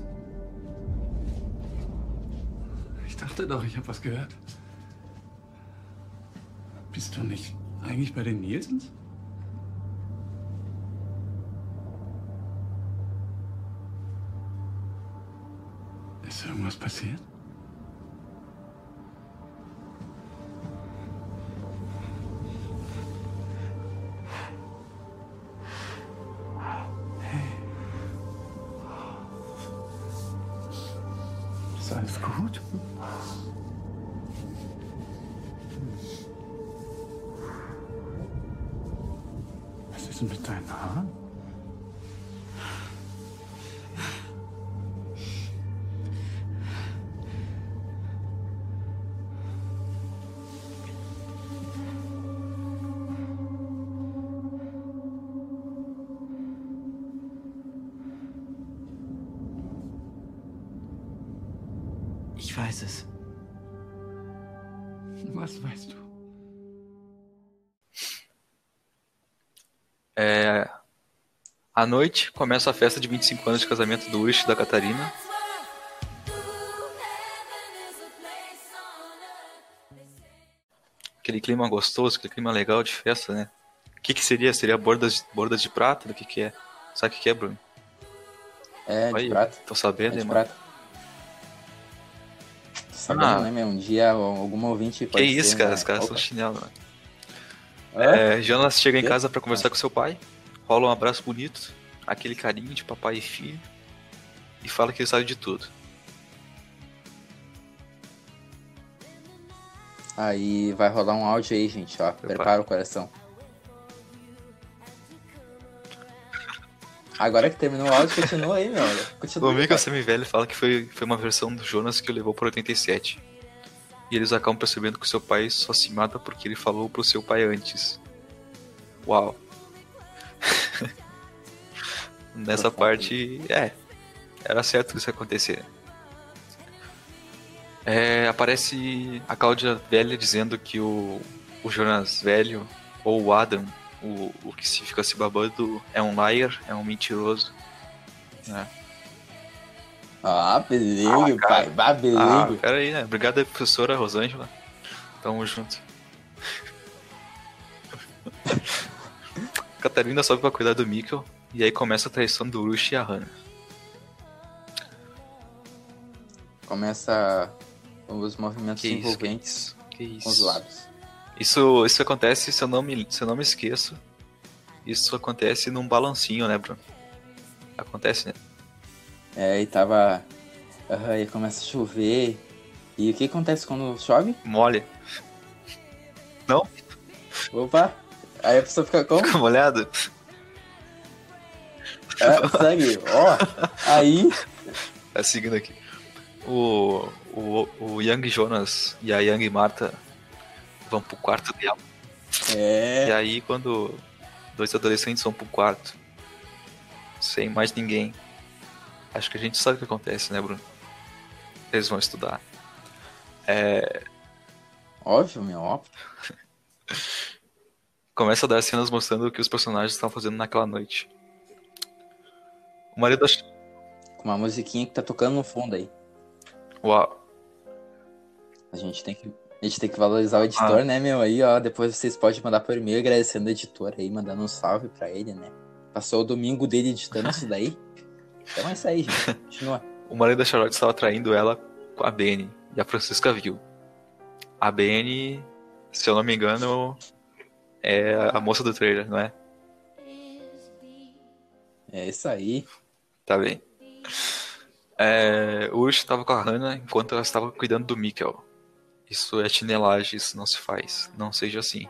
G: Ich dachte doch, ich habe was gehört. Bist du nicht eigentlich bei den Nielsens? Ist irgendwas passiert?
B: À noite começa a festa de 25 anos de casamento do Wish e da Catarina. Aquele clima gostoso, aquele clima legal de festa, né? O que que seria? Seria bordas, bordas de prata? Do que que é? Sabe o que que é, Bruno?
A: É, de prata.
B: Tô
A: É
B: sabendo,
A: de
B: hein, mano?
A: prata. Tô Sabendo,
B: Ah.
A: né, meu? Um dia algum ouvinte
B: Que
A: pode
B: isso,
A: ser,
B: cara?
A: né?
B: Os caras
A: Opa.
B: são chinelo, mano.
A: Hã?
B: É, Jonas chega em casa pra conversar com seu pai, rola um abraço bonito, aquele carinho de papai e filho, e fala que ele sabe de tudo.
A: Aí vai rolar um áudio aí, gente, ó. Prepara o coração. Agora que terminou o áudio, continua aí, meu. Continua.
B: O Michael
A: cara.
B: Semivelli fala que foi, foi uma versão do Jonas que o levou por 87. E eles acabam percebendo que o seu pai só se mata porque ele falou pro seu pai antes. Uau. Nessa
A: Profundo.
B: parte, é. Era certo que isso ia acontecer. É, aparece a Cláudia velha dizendo que o, o Jonas velho, ou o Adam, o, o que se fica se babando, é um liar, é um mentiroso. né?
A: Ah, beleza,
B: Ah,
A: pai.
B: Ah,
A: beleza.
B: pera aí, né? Obrigado aí, professora Rosângela. Tamo junto. Catarina sobe pra cuidar do Mikkel. E aí começa a traição do Urush e a Hannah.
A: Começa os movimentos
B: Que
A: envolventes
B: isso? Que
A: com os lábios.
B: Isso, isso acontece, se eu, não me, se eu não me esqueço, isso acontece num balancinho, né, Bruno? Acontece, né?
A: É, e tava. Aham, e começa a chover. E o que acontece quando chove?
B: Mole.
A: Opa! Aí a pessoa fica como?
B: Fica molhado?
A: É, segue. Ó, aí.
B: Tá seguindo aqui. O, o, o Young Jonas e a Young Marta vão pro quarto dela. E
A: É.
B: aí, quando dois adolescentes vão pro quarto, sem mais ninguém, acho que a gente sabe o que acontece, né, Bruno? Eles vão estudar.
A: Óbvio, meu, óbvio.
B: Começa a dar cenas mostrando o que os personagens estão fazendo naquela noite. O marido da...
A: Com uma musiquinha que tá tocando no fundo aí.
B: Uau.
A: A gente tem que. A gente tem que valorizar o editor,
B: Ah.
A: né, meu? Aí, ó, depois vocês podem mandar por e-mail agradecendo o editor aí, mandando um salve pra ele, né? Passou o domingo dele editando isso daí. Então é isso aí, gente. Continua.
B: O marido da Charlotte estava traindo ela com a Benny. E a Francisca viu. A Benny, se eu não me engano, é a moça do trailer, não é?
A: É isso aí.
B: Tá bem. É, Ursh estava com a Hannah enquanto ela estava cuidando do Mikkel. Isso é chinelagem, isso não se faz. Não seja assim.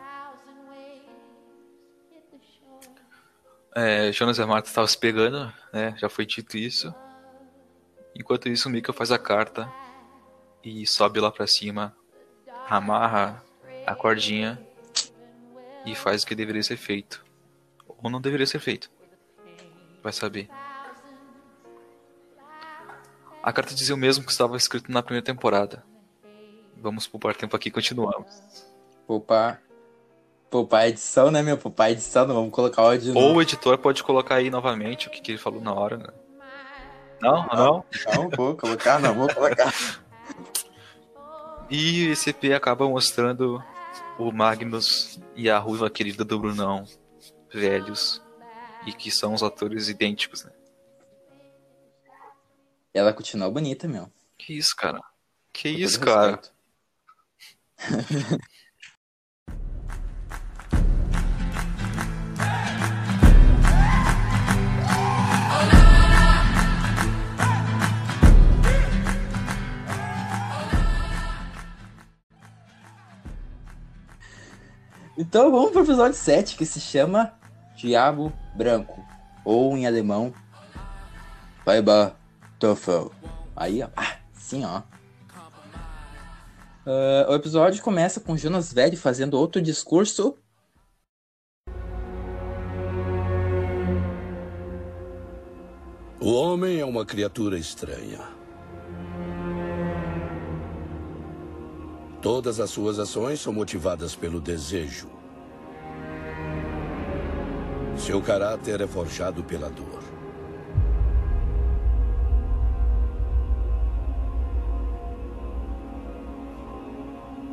B: É, Jonas a Marta estavam se pegando, né? Já foi dito isso. Enquanto isso, o Mika faz a carta e sobe lá pra cima, amarra a cordinha e faz o que deveria ser feito. Ou não deveria ser feito. Vai saber. A carta dizia o mesmo que estava escrito na primeira temporada. Vamos poupar tempo aqui e continuamos.
A: Poupar. Poupar a edição, né, meu? Poupar a edição, não vamos colocar o.
B: Ou
A: não.
B: o editor pode colocar aí novamente o que, que ele falou na hora, né? Não, não.
A: Não vou colocar, não vou colocar.
B: E esse EP acaba mostrando o Magnus e a ruiva querida do Brunão, velhos, e que são os atores idênticos, né?
A: Ela continua bonita, meu.
B: Que isso, cara? Que
A: Com
B: isso, cara?
A: Então vamos pro episódio 7, que se chama Diabo Branco. Ou em alemão, Weiber Teufel. Aí, ó. Ah, sim, ó. Ah, o episódio começa com Jonas Velho fazendo outro discurso.
H: O homem é uma criatura estranha. Todas as suas ações são motivadas pelo desejo. Seu caráter é forjado pela dor.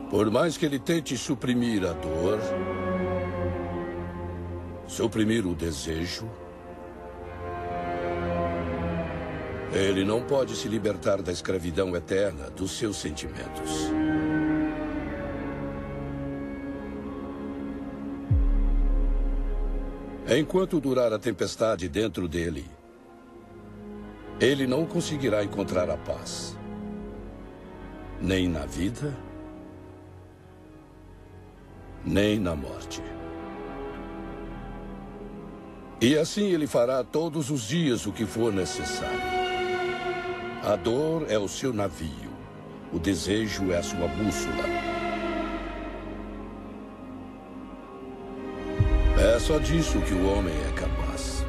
H: Por mais que ele tente suprimir a dor, suprimir o desejo, ele não pode se libertar da escravidão eterna dos seus sentimentos. Enquanto durar a tempestade dentro dele, ele não conseguirá encontrar a paz. Nem na vida, nem na morte. E assim ele fará todos os dias o que for necessário. A dor é o seu navio, o desejo é a sua bússola. Só disso que o homem é capaz.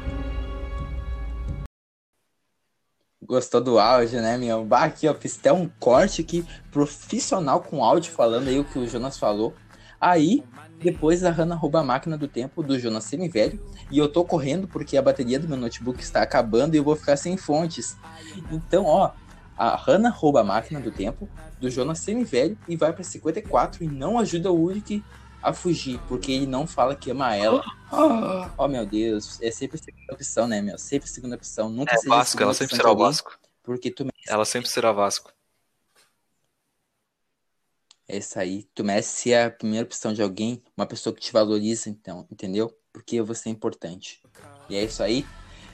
A: Gostou do áudio, né, meu? Aqui, ó, fiz até um corte aqui profissional com áudio falando aí o que o Jonas falou. Aí, depois a Hannah rouba a máquina do tempo do Jonas semi-velho. E eu tô correndo porque a bateria do meu notebook está acabando e eu vou ficar sem fontes. Então, ó, a Hannah rouba a máquina do tempo do Jonas semi-velho e vai pra 54 e não ajuda o Ulrich a fugir, porque ele não fala que ama ela. Oh, meu Deus, é sempre a segunda opção, né, meu? Sempre a segunda opção. Nunca
B: É
A: seja
B: Vasco, ela sempre será o Vasco.
A: Porque tu
B: Ela sempre será Vasco.
A: É isso aí. Tu merece ser a primeira opção de alguém, uma pessoa que te valoriza, então, entendeu? Porque você é importante. E é isso aí.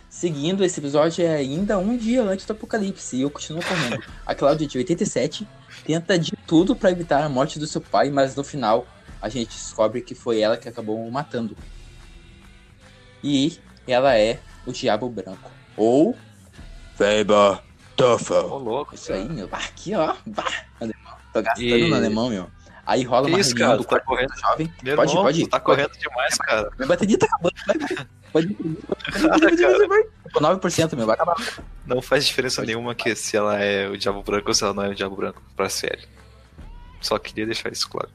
A: Seguindo, esse episódio é ainda um dia antes do apocalipse e eu continuo correndo. A Cláudia, de 87, tenta de tudo pra evitar a morte do seu pai, mas no final a gente descobre que foi ela que acabou o matando. E ela é o Diabo Branco. Ou. Weber Teufel.
B: Ô, louco.
A: Isso aí, meu. Bah, aqui, ó. Bah, alemão. Tô gastando
B: E-
A: no alemão, meu. Aí rola uma
B: isso,
A: reunião
B: cara?
A: do
B: tá correndo.
A: jovem.
B: Meu
A: pode,
B: irmão,
A: pode.
B: tu tá
A: pode.
B: correndo demais, cara.
A: Minha bateria tá acabando. Vai. Pode ir. Pode ir, vai, vai. Tô 9%, meu. Vai acabar.
B: Não faz diferença nenhuma que se ela é o Diabo Branco ou se ela não é o Diabo Branco pra série. Só queria deixar isso claro.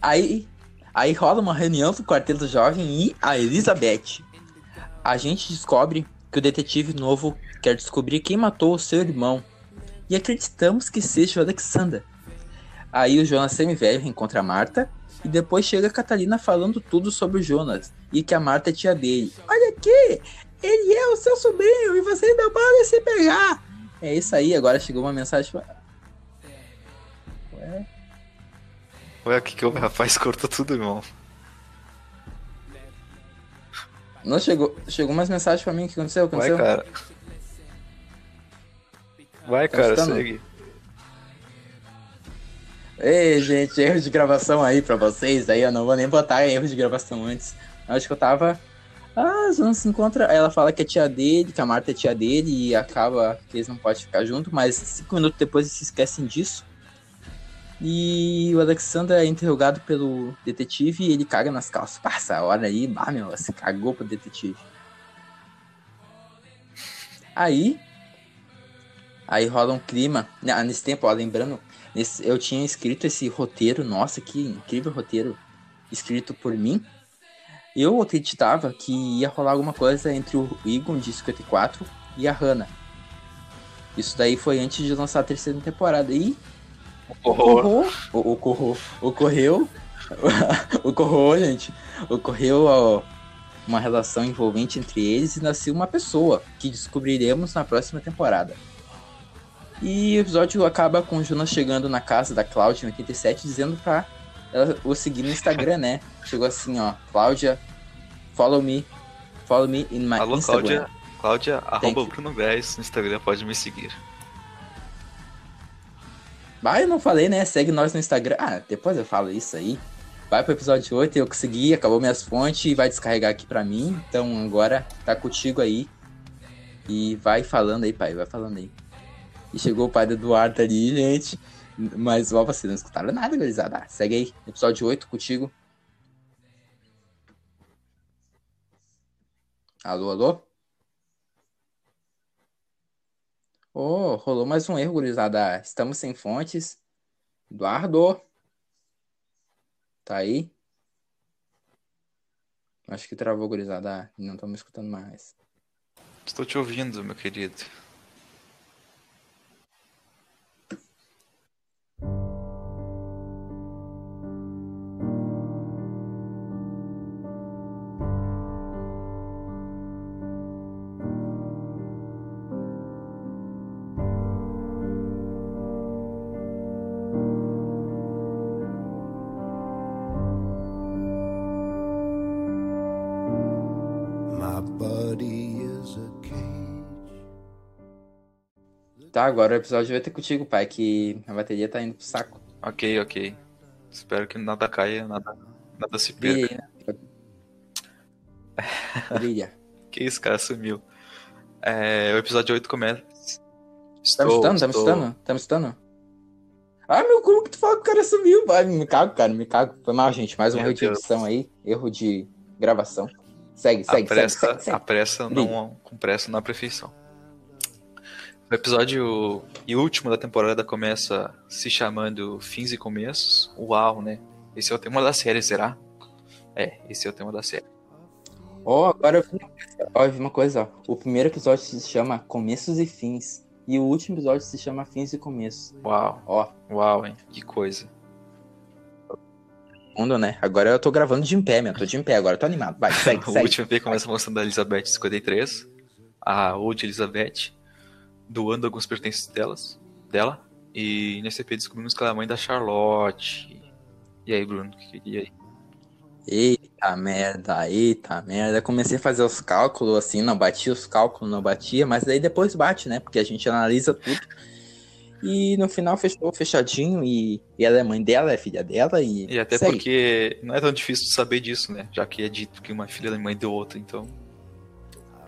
A: Aí, aí rola uma reunião do quarteto jovem e a Elizabeth. A gente descobre que o detetive novo quer descobrir quem matou o seu irmão. E acreditamos que seja o Alexander. Aí o Jonas semi-velho reencontra a Marta. E depois chega a Catalina falando tudo sobre o Jonas. E que a Marta é tia dele. Olha aqui! Ele é o seu sobrinho e vocês não podem se pegar! É isso aí, agora chegou uma mensagem. Ué,
B: Ué, o que que o rapaz cortou tudo, irmão?
A: Não chegou. Chegou umas mensagens pra mim. O que aconteceu? Que
B: Vai,
A: aconteceu?
B: cara. Vai, cara,
A: escutando?
B: segue.
A: Ei, gente, erro de gravação aí pra vocês. Aí eu não vou nem botar erro de gravação antes. Acho que eu tava. Ah, Jonas se encontram. Aí ela fala que é tia dele, que a Marta é tia dele, e acaba que eles não podem ficar juntos, mas cinco minutos depois eles se esquecem disso. E o Alexander é interrogado pelo detetive e ele caga nas calças. Passa a hora aí, bah, meu, você cagou pro detetive. Aí. Aí rola um clima. Ah, Nesse tempo, ó, lembrando, nesse- eu tinha escrito esse roteiro, nossa, que incrível roteiro, escrito por mim. Eu acreditava que ia rolar alguma coisa entre o Egon de 54 e a Hannah. Isso daí foi antes de lançar a terceira temporada. E ocorreu, ocorreu, ocorreu, ocorreu, gente, ocorreu ó, uma relação envolvente entre eles e nasceu uma pessoa que descobriremos na próxima temporada. E o episódio acaba com o Jonas chegando na casa da Cláudia em 87 dizendo pra ela o seguir no Instagram, né? Chegou assim, ó, Cláudia, follow me, follow me in my
B: Alô,
A: Instagram.
B: Cláudia. Cláudia, arroba
A: you.
B: Bruno Gás no Instagram, pode me seguir.
A: Vai, eu não falei, né? Segue nós no Instagram. Ah, depois eu falo isso aí. Vai pro episódio 8, eu consegui, acabou minhas fontes e vai descarregar aqui pra mim. Então agora tá contigo aí. E vai falando aí, pai, vai falando aí. E chegou o pai do Eduardo ali, gente. Mas, ó, vocês não escutaram nada, gurizada. Ah, Segue aí, episódio 8 contigo. Alô, alô? Oh, rolou mais um erro, gurizada. Estamos sem fontes. Eduardo. Tá aí? Acho que travou, gurizada. Não estamos escutando mais.
B: Estou te ouvindo, meu querido.
A: Tá, agora o episódio vai ter contigo, pai, que a bateria tá indo pro saco.
B: Ok, ok. Espero que nada caia, nada, nada se perca.
A: Brilha.
B: Que isso, cara, sumiu. É, o episódio 8 começa.
A: Tá me
B: Estou,
A: escutando? Tá me escutando? Tá me escutando? Ah, meu, como que tu fala que o cara sumiu? Vai, me cago, cara, me cago. Foi mal, gente. Mais um erro de edição aí. Erro de gravação. Segue,
B: A
A: segue, segue,
B: pressa,
A: segue, segue.
B: a pressa não com pressa na perfeição. O episódio e último da temporada começa se chamando Fins e Começos. Uau, né? Esse é o tema da série, será? É, esse é o tema da série.
A: Ó, agora eu vi uma coisa, ó, eu vi uma coisa, ó. O primeiro episódio se chama Começos e Fins. E o último episódio se chama Fins e Começos.
B: Uau,
A: Ó,
B: uau, hein? Que coisa.
A: mundo, né? Agora eu tô gravando de em pé, meu. Tô de em pé agora, tô animado. Vai, segue,
B: O
A: segue.
B: último EP começa mostrando a Elizabeth 53, a Old Elizabeth, doando alguns pertences delas, dela. E nesse EP descobrimos que ela é a mãe da Charlotte. E aí, Bruno? que- E aí?
A: Eita merda, eita merda. Comecei a fazer os cálculos assim, não batia os cálculos, não batia, mas daí depois bate, né? Porque a gente analisa tudo. E no final fechou fechadinho e, e ela é mãe dela, é filha dela e.
B: E até
A: segue.
B: porque não é tão difícil saber disso, né? Já que é dito que uma filha é mãe de outra, então.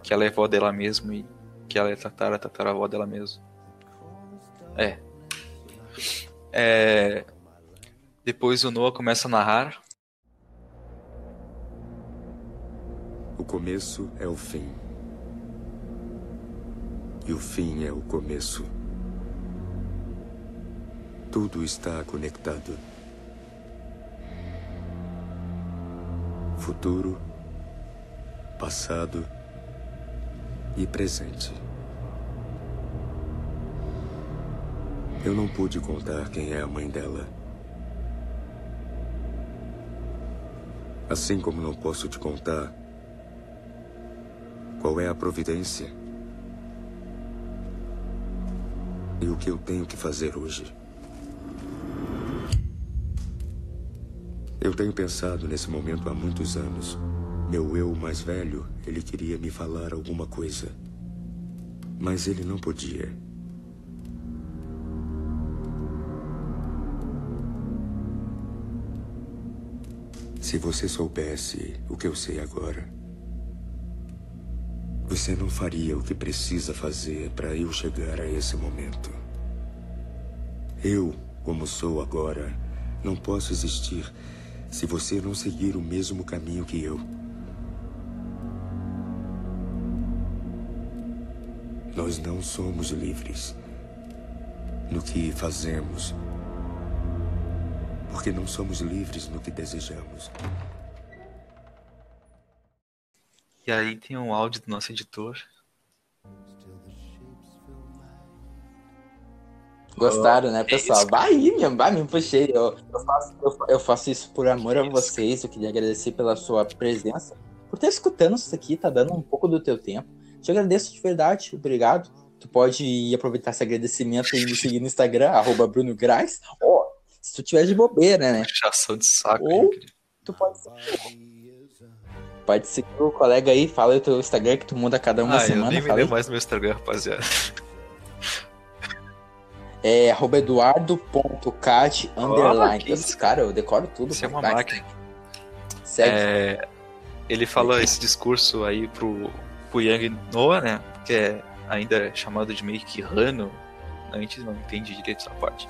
B: Que ela é avó dela mesmo e que ela é tatara, tataravó dela mesmo. É. É. Depois o Noah começa a narrar.
I: O começo é o fim. E o fim é o começo. Tudo está conectado. Futuro, passado e presente. Eu não pude contar quem é a mãe dela. Assim como não posso te contar qual é a providência e o que eu tenho que fazer hoje. Eu tenho pensado nesse momento há muitos anos. Meu eu mais velho, ele queria me falar alguma coisa. Mas ele não podia. Se você soubesse o que eu sei agora, você não faria o que precisa fazer para eu chegar a esse momento. Eu, como sou agora, não posso existir se você não seguir o mesmo caminho que eu. Nós não somos livres no que fazemos, porque não somos livres no que desejamos.
B: E aí tem um áudio do nosso editor.
A: Gostaram, né,
B: é
A: pessoal?
B: isso.
A: Vai aí, meu, vai, me puxei. Eu, eu, faço, eu, eu faço isso por amor a vocês. Eu queria agradecer pela sua presença, por estar escutando isso aqui, tá dando um pouco do teu tempo. Te agradeço de verdade, obrigado. Tu pode aproveitar esse agradecimento e me seguir no Instagram, arroba Bruno Graz. Ó, se tu tiver de bobeira, né?
B: Puxação de saco.
A: Ou-
B: hein?
A: Tu pode seguir. Pode seguir o colega aí, fala aí o teu Instagram que tu muda cada uma
B: ah, eu
A: semana.
B: nem me lembro mais do meu Instagram, rapaziada.
A: É arroba eduardo.cat underline.
B: que
A: cara, eu decoro tudo.
B: Isso é uma máquina.
A: Segue.
B: É, ele fala esse discurso aí pro, pro Yang Noah, né? Que é ainda chamado de meio que Rano. A gente não entende direito essa parte.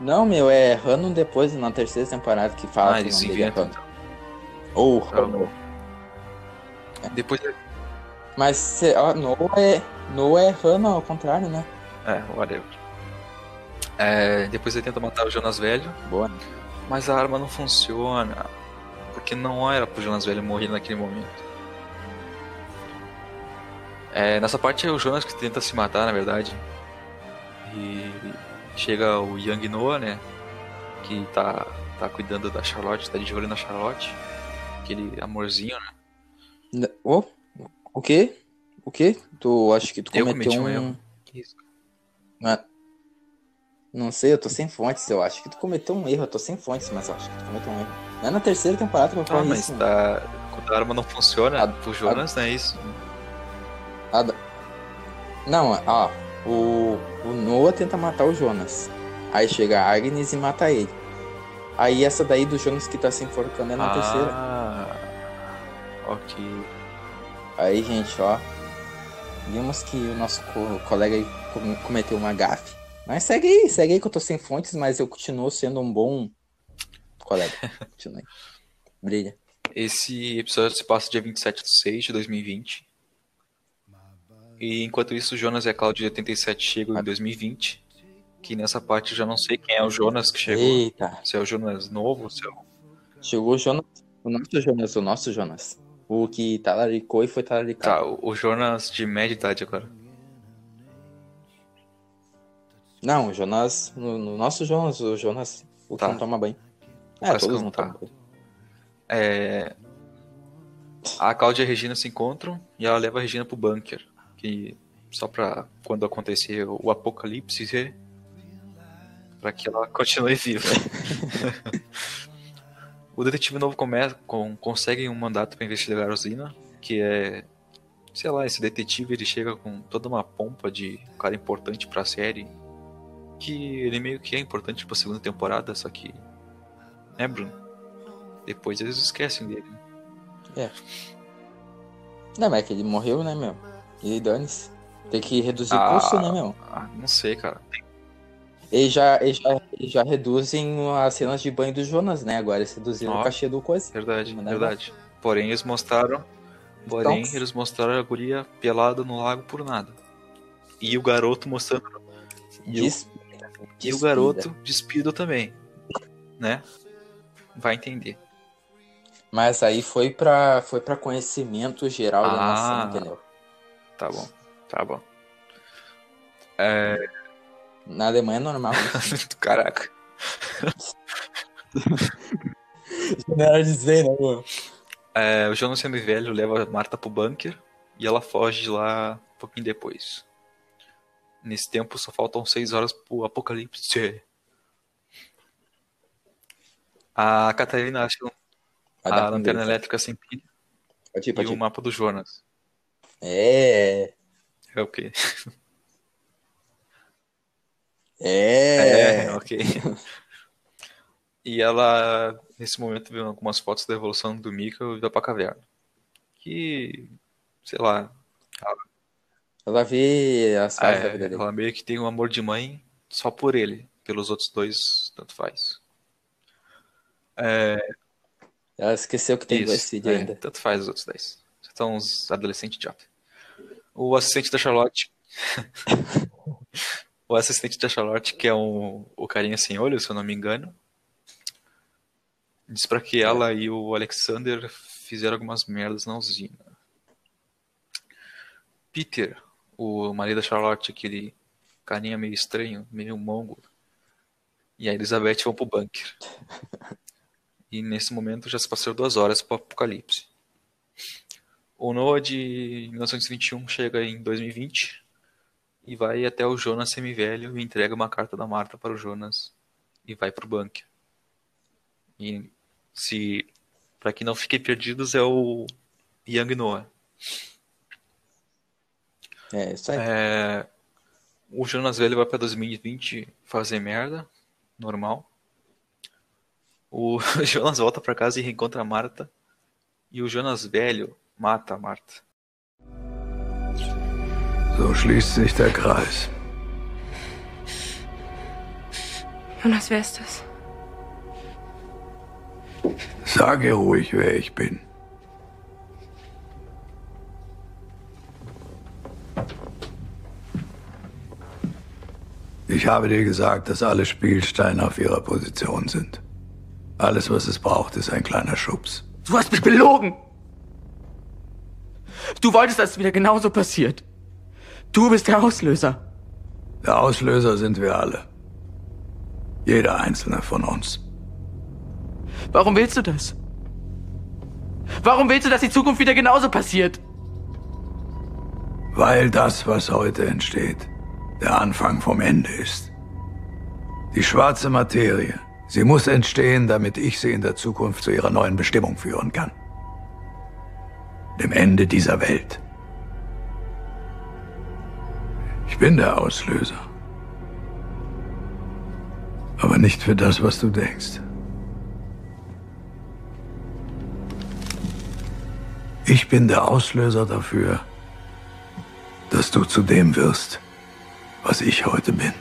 A: Não, meu, é Hanon depois, na terceira temporada, que fala
B: ah,
A: que
B: eles
A: dele é
B: inventam.
A: Hanon. Ou
B: Tá
A: Hanon.
B: bom. Depois,
A: Mas se, ó, Noah é, Noah é Hanon ao contrário, né?
B: é, whatever. É, depois ele tenta matar o Jonas Velho,
A: Boa.
B: mas a arma não funciona. Porque não era pro Jonas Velho morrer naquele momento. É, nessa parte é o Jonas que tenta se matar, na verdade. E chega o Young Noah, né? Que tá, tá cuidando da Charlotte, tá de olho na Charlotte. Aquele amorzinho, né?
A: Ô, o quê? O quê? Tu acha que tu
B: Eu
A: cometeu
B: cometi um
A: um.
B: erro.
A: Ah, Não sei, eu tô sem fontes, eu acho que tu cometeu um erro, eu tô sem fontes, mas eu acho que tu cometeu um erro. Não é na terceira temporada que eu
B: Ah,
A: falo
B: mas
A: isso.
B: tá, quando a arma não funciona,
A: A-
B: pro Jonas não é isso.
A: Ah, da- Não, ó, o, o Noah tenta matar o Jonas. Aí chega a Agnes e mata ele. Aí essa daí do Jonas que tá se enforcando é na terceira.
B: ah, ok.
A: Aí, gente, ó. Vimos que o nosso co- colega cometeu uma gafe. Mas segue aí, segue aí que eu tô sem fontes, mas eu continuo sendo um bom colega. Continue. Brilha.
B: Esse episódio se passa dia 27 de 6 de 2020. E enquanto isso, o Jonas e a Cláudia de 87 chegam em 2020. Que nessa parte eu já não sei quem é o Jonas que chegou.
A: Eita.
B: Se é o Jonas novo, se é o...
A: Chegou o Jonas. O nosso Jonas, o nosso Jonas. O que talaricou e foi talaricado.
B: Tá, o o Jonas de média idade agora.
A: Não, o Jonas. No, no nosso Jonas, o Jonas. O que
B: Tá.
A: não toma banho. É,
B: Parece
A: todos não
B: tá.
A: tomam banho.
B: É... A Cláudia e a Regina se encontram e ela leva a Regina pro bunker. Que só pra quando acontecer o apocalipse. Pra que ela continue viva. o detetive novo começa, com, consegue um mandato pra investigar a usina. Que é. Sei lá, esse detetive ele chega com toda uma pompa de um cara importante pra série. Que ele meio que é importante pra segunda temporada, só que. Né, Bruno? Depois eles esquecem dele. né?
A: Não, mas é que ele morreu, né, meu? E dane-se. Tem que reduzir
B: Ah.
A: o custo, né, meu?
B: Ah, não sei, cara.
A: Eles já, eles já, eles já reduzem as cenas de banho do Jonas, né? Agora eles reduziram
B: Ó.
A: o cachê do coisa.
B: Verdade,
A: dá
B: verdade. Porém, eles mostraram. Porém,
A: Então-
B: eles mostraram a guria pelada no lago por nada. E o garoto mostrando. E o,
A: Diz-
B: e o
A: despida.
B: garoto despido também. Né? Vai entender.
A: Mas aí foi pra, foi pra conhecimento geral da
B: Ah.
A: nação, entendeu?
B: Tá bom, tá bom. É.
A: Na Alemanha é normal.
B: Caraca.
A: Não era dizer, né, meu?
B: É, o Jonas sendo velho leva a Marta pro bunker e ela foge de lá um pouquinho depois. Nesse tempo só faltam seis horas pro apocalipse. A Catarina acha a lanterna elétrica sem pilha
A: Pode ir,
B: e
A: pode
B: o
A: ir.
B: mapa do Jonas.
A: É,
B: É o quê?
A: é.
B: É, ok. E ela, nesse momento, vê algumas fotos da evolução do Mika e vai pra caverna. Que, sei lá,
A: Ela vê as da
B: é,
A: vida dele.
B: ela meio que tem um amor de mãe só por ele. Pelos outros dois, tanto faz.
A: Ela esqueceu que tem
B: Isso,
A: dois filhos
B: é,
A: ainda.
B: tanto faz os outros dois. São uns adolescentes idiota. O assistente da Charlotte. o assistente da Charlotte, que é um, o carinha sem olho, se eu não me engano. Diz pra que ela e o Alexander fizeram algumas merdas na usina. Peter, o marido da Charlotte, aquele carinha meio estranho, meio mongo. E a Elizabeth vão pro bunker. E nesse momento já se passaram duas horas pro apocalipse. O Noah de 1921 chega em 2020 e vai até o Jonas semivelho e entrega uma carta da Marta para o Jonas e vai pro bunker. E se para que não fiquem perdidos é o Young Noah.
A: É, isso aí.
B: É, o Jonas velho vai para 2020 fazer merda, normal. O Jonas volta para casa e reencontra a Marta. E o Jonas velho mata a Marta.
J: So schließt sich der Kreis.
E: Jonas, wer ist das?
J: Sage ruhig, wer ich bin. Ich habe dir gesagt, dass alle Spielsteine auf ihrer Position sind. Alles, was es braucht, ist ein kleiner Schubs.
D: Du hast mich belogen! Du wolltest, dass es wieder genauso passiert. Du bist der Auslöser.
J: Der Auslöser sind wir alle. Jeder einzelne von uns.
D: Warum willst du das? Warum willst du, dass die Zukunft wieder genauso passiert?
J: Weil das, was heute entsteht, der Anfang vom Ende ist. Die schwarze Materie, sie muss entstehen, damit ich sie in der Zukunft zu ihrer neuen Bestimmung führen kann. Dem Ende dieser Welt. Ich bin der Auslöser. Aber nicht für das, was du denkst. Ich bin der Auslöser dafür, dass du zu dem wirst, was ich heute bin.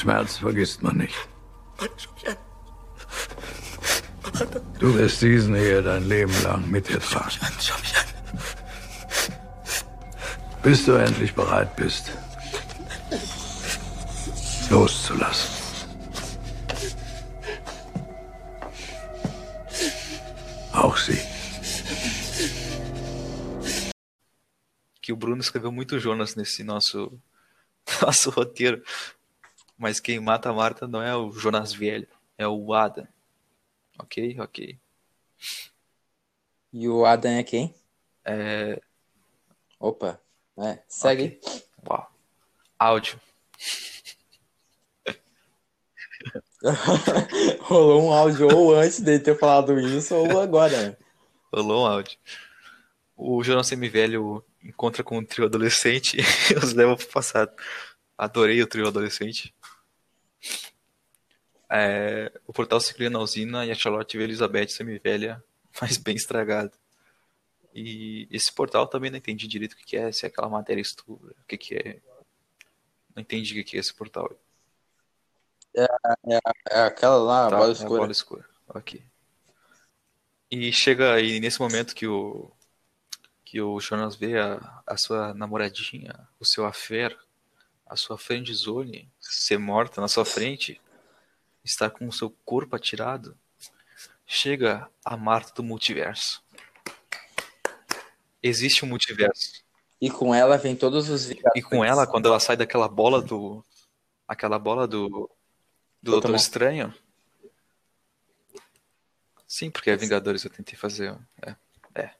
J: Schmerz vergisst man nicht. Du wirst diesen hier dein Leben lang mit dir tragen. Bis du endlich bereit bist, loszulassen. Auch sie.
B: Que o Bruno escreveu muito Jonas nesse nosso, nosso roteiro. Mas quem mata a Marta não é o Jonas velho, é o Adam. Ok? Ok.
A: E o Adam é quem?
B: É.
A: Opa. É, segue.
B: Uau. Áudio.
A: Rolou um áudio ou antes dele ter falado isso ou agora. né?
B: Rolou um áudio. O Jonas Semivelho encontra com um trio adolescente e os leva pro passado. Adorei o trio adolescente. É, o portal se cria na usina e a Charlotte vê a Elizabeth semivelha, mas bem estragada. E esse portal também não entendi direito o que é, se é aquela matéria estúpida, o que que é. Não entendi o que é esse portal.
A: É aquela lá, a
B: Tá,
A: bola
B: é a
A: escura.
B: bola escura. Ok. E chega aí nesse momento que o que o Jonas vê a, a sua namoradinha, o seu affair, a sua friend zone ser morta na sua frente, está com o seu corpo atirado. Chega a Marta do multiverso. Existe um multiverso.
A: E com ela vem todos os
B: E com ela, quando ela sai daquela bola do. aquela bola do. do Doutor Estranho. Sim, porque é Vingadores eu tentei fazer. É. é.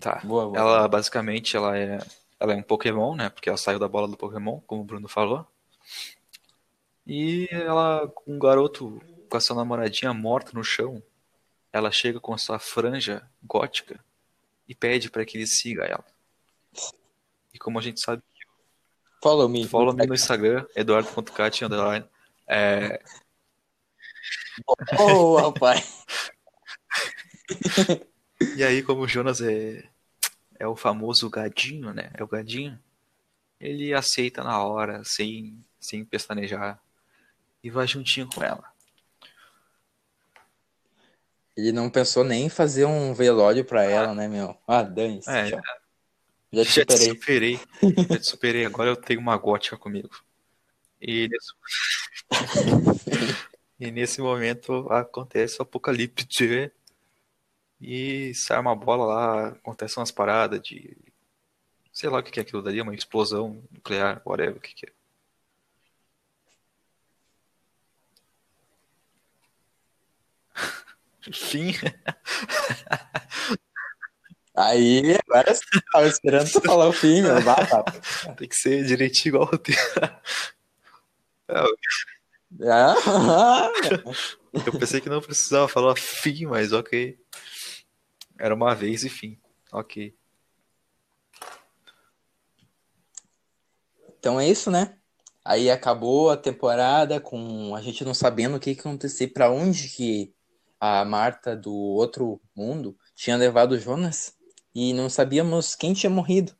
B: Tá.
A: Boa, boa.
B: Ela basicamente ela é, ela é um Pokémon, né? Porque ela saiu da bola do Pokémon, como o Bruno falou. E ela, com um garoto com a sua namoradinha morta no chão, ela chega com a sua franja gótica e pede pra que ele siga ela. E como a gente sabe,
A: Follow me.
B: follow me no Instagram, eduardo.cat, underline. É,
A: Oh, rapaz.
B: E aí, como o Jonas é, é o famoso gadinho, né? É o gadinho. Ele aceita na hora, sem, sem pestanejar. E vai juntinho com ela.
A: Ele não pensou nem em fazer um velório pra ela, né, meu? Ah, dane-se.
B: É.
A: Já te
B: Já te
A: superei.
B: superei. Já te superei. Agora eu tenho uma gótica comigo. E nesse, e nesse momento acontece o apocalipse. E sai uma bola lá, acontecem umas paradas de. Sei lá o que é aquilo dali, uma explosão nuclear, whatever, o que que é. Fim.
A: Aí, agora sim, tava esperando tu falar o fim, meu. Vá.
B: Tem que ser direitinho igual o roteiro. É,
A: Ah,
B: Eu pensei que não precisava falar fim, mas ok. Era uma vez e fim. Ok.
A: Então é isso, né? Aí acabou a temporada com a gente não sabendo o que que ia acontecer, pra onde que a Marta do outro mundo tinha levado o Jonas e não sabíamos quem tinha morrido.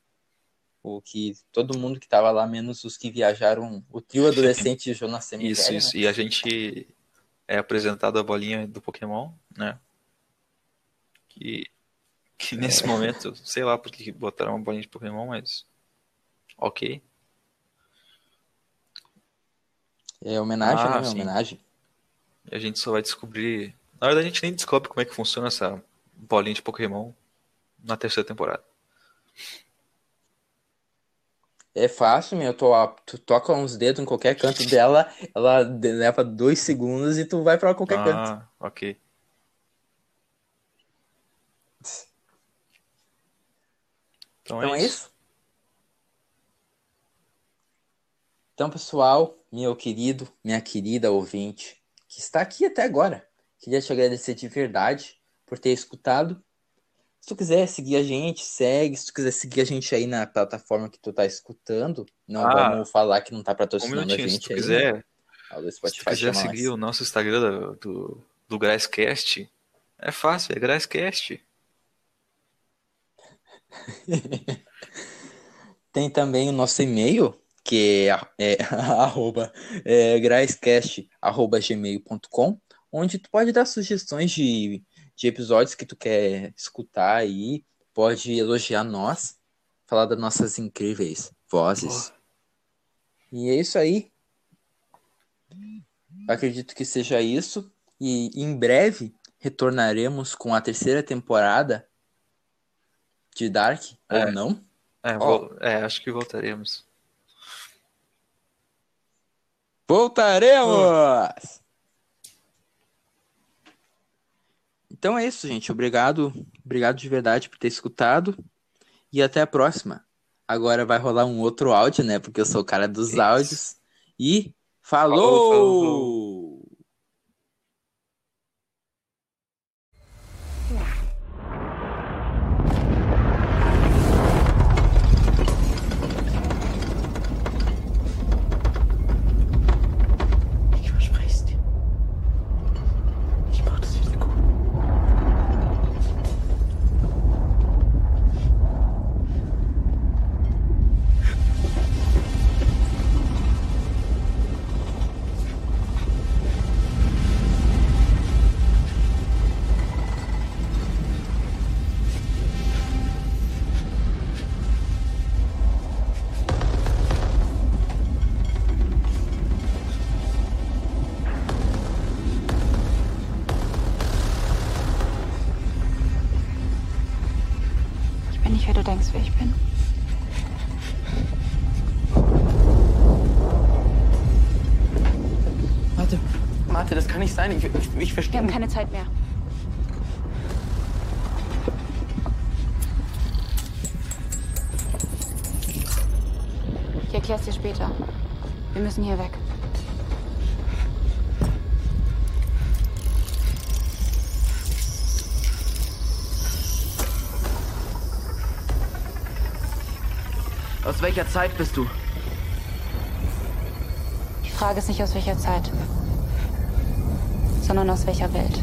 A: O que todo mundo que tava lá, menos os que viajaram, o trio adolescente Jonas Semivelho,
B: Isso,
A: né?
B: isso. E a gente é apresentado a bolinha do Pokémon, né? Que, que nesse momento, sei lá por que botaram uma bolinha de Pokémon, mas. Ok.
A: É homenagem,
B: Ah,
A: né?
B: sim.
A: Homenagem.
B: E a gente só vai descobrir. Na verdade, a gente nem descobre como é que funciona essa bolinha de Pokémon na terceira temporada.
A: É fácil, meu. Tu, tu toca uns dedos em qualquer canto dela, ela leva dois segundos e tu vai pra qualquer canto.
B: Ah, ok. Então
A: Então
B: é
A: é
B: isso.
A: isso. Então, pessoal, meu querido, minha querida ouvinte, que está aqui até agora, queria te agradecer de verdade por ter escutado. Se tu quiser seguir a gente, segue. Se tu quiser seguir a gente aí na plataforma que tu tá escutando, não
B: Ah,
A: vamos falar que não tá
B: Um
A: patrocinando a
B: minutinho, se
A: gente
B: tu
A: aí.
B: quiser,
A: né? Ah, O do
B: se tu
A: Spotify
B: quiser seguir
A: nós.
B: o nosso Instagram do, do, do é fácil, é Graiscast.
A: Tem também o nosso e-mail, que é, é arroba, é, onde tu pode dar sugestões de, de episódios que tu quer escutar aí, pode elogiar nós, falar das nossas incríveis vozes. E é isso aí. Acredito que seja isso. E em breve retornaremos com a terceira temporada de Dark,
B: É.
A: ou não?
B: É, vol- é, acho que voltaremos.
A: Voltaremos! Então é isso, gente. Obrigado, obrigado de verdade por ter escutado. E até a próxima. Agora vai rolar um outro áudio, né? Porque eu sou o cara dos
B: Isso.
A: áudios. E falou!
B: Falou, falou.
E: Wir haben keine Zeit mehr. Ich erkläre es dir später. Wir müssen hier weg.
D: Aus welcher Zeit bist du?
E: Die Frage ist nicht, aus welcher Zeit sondern aus welcher Welt.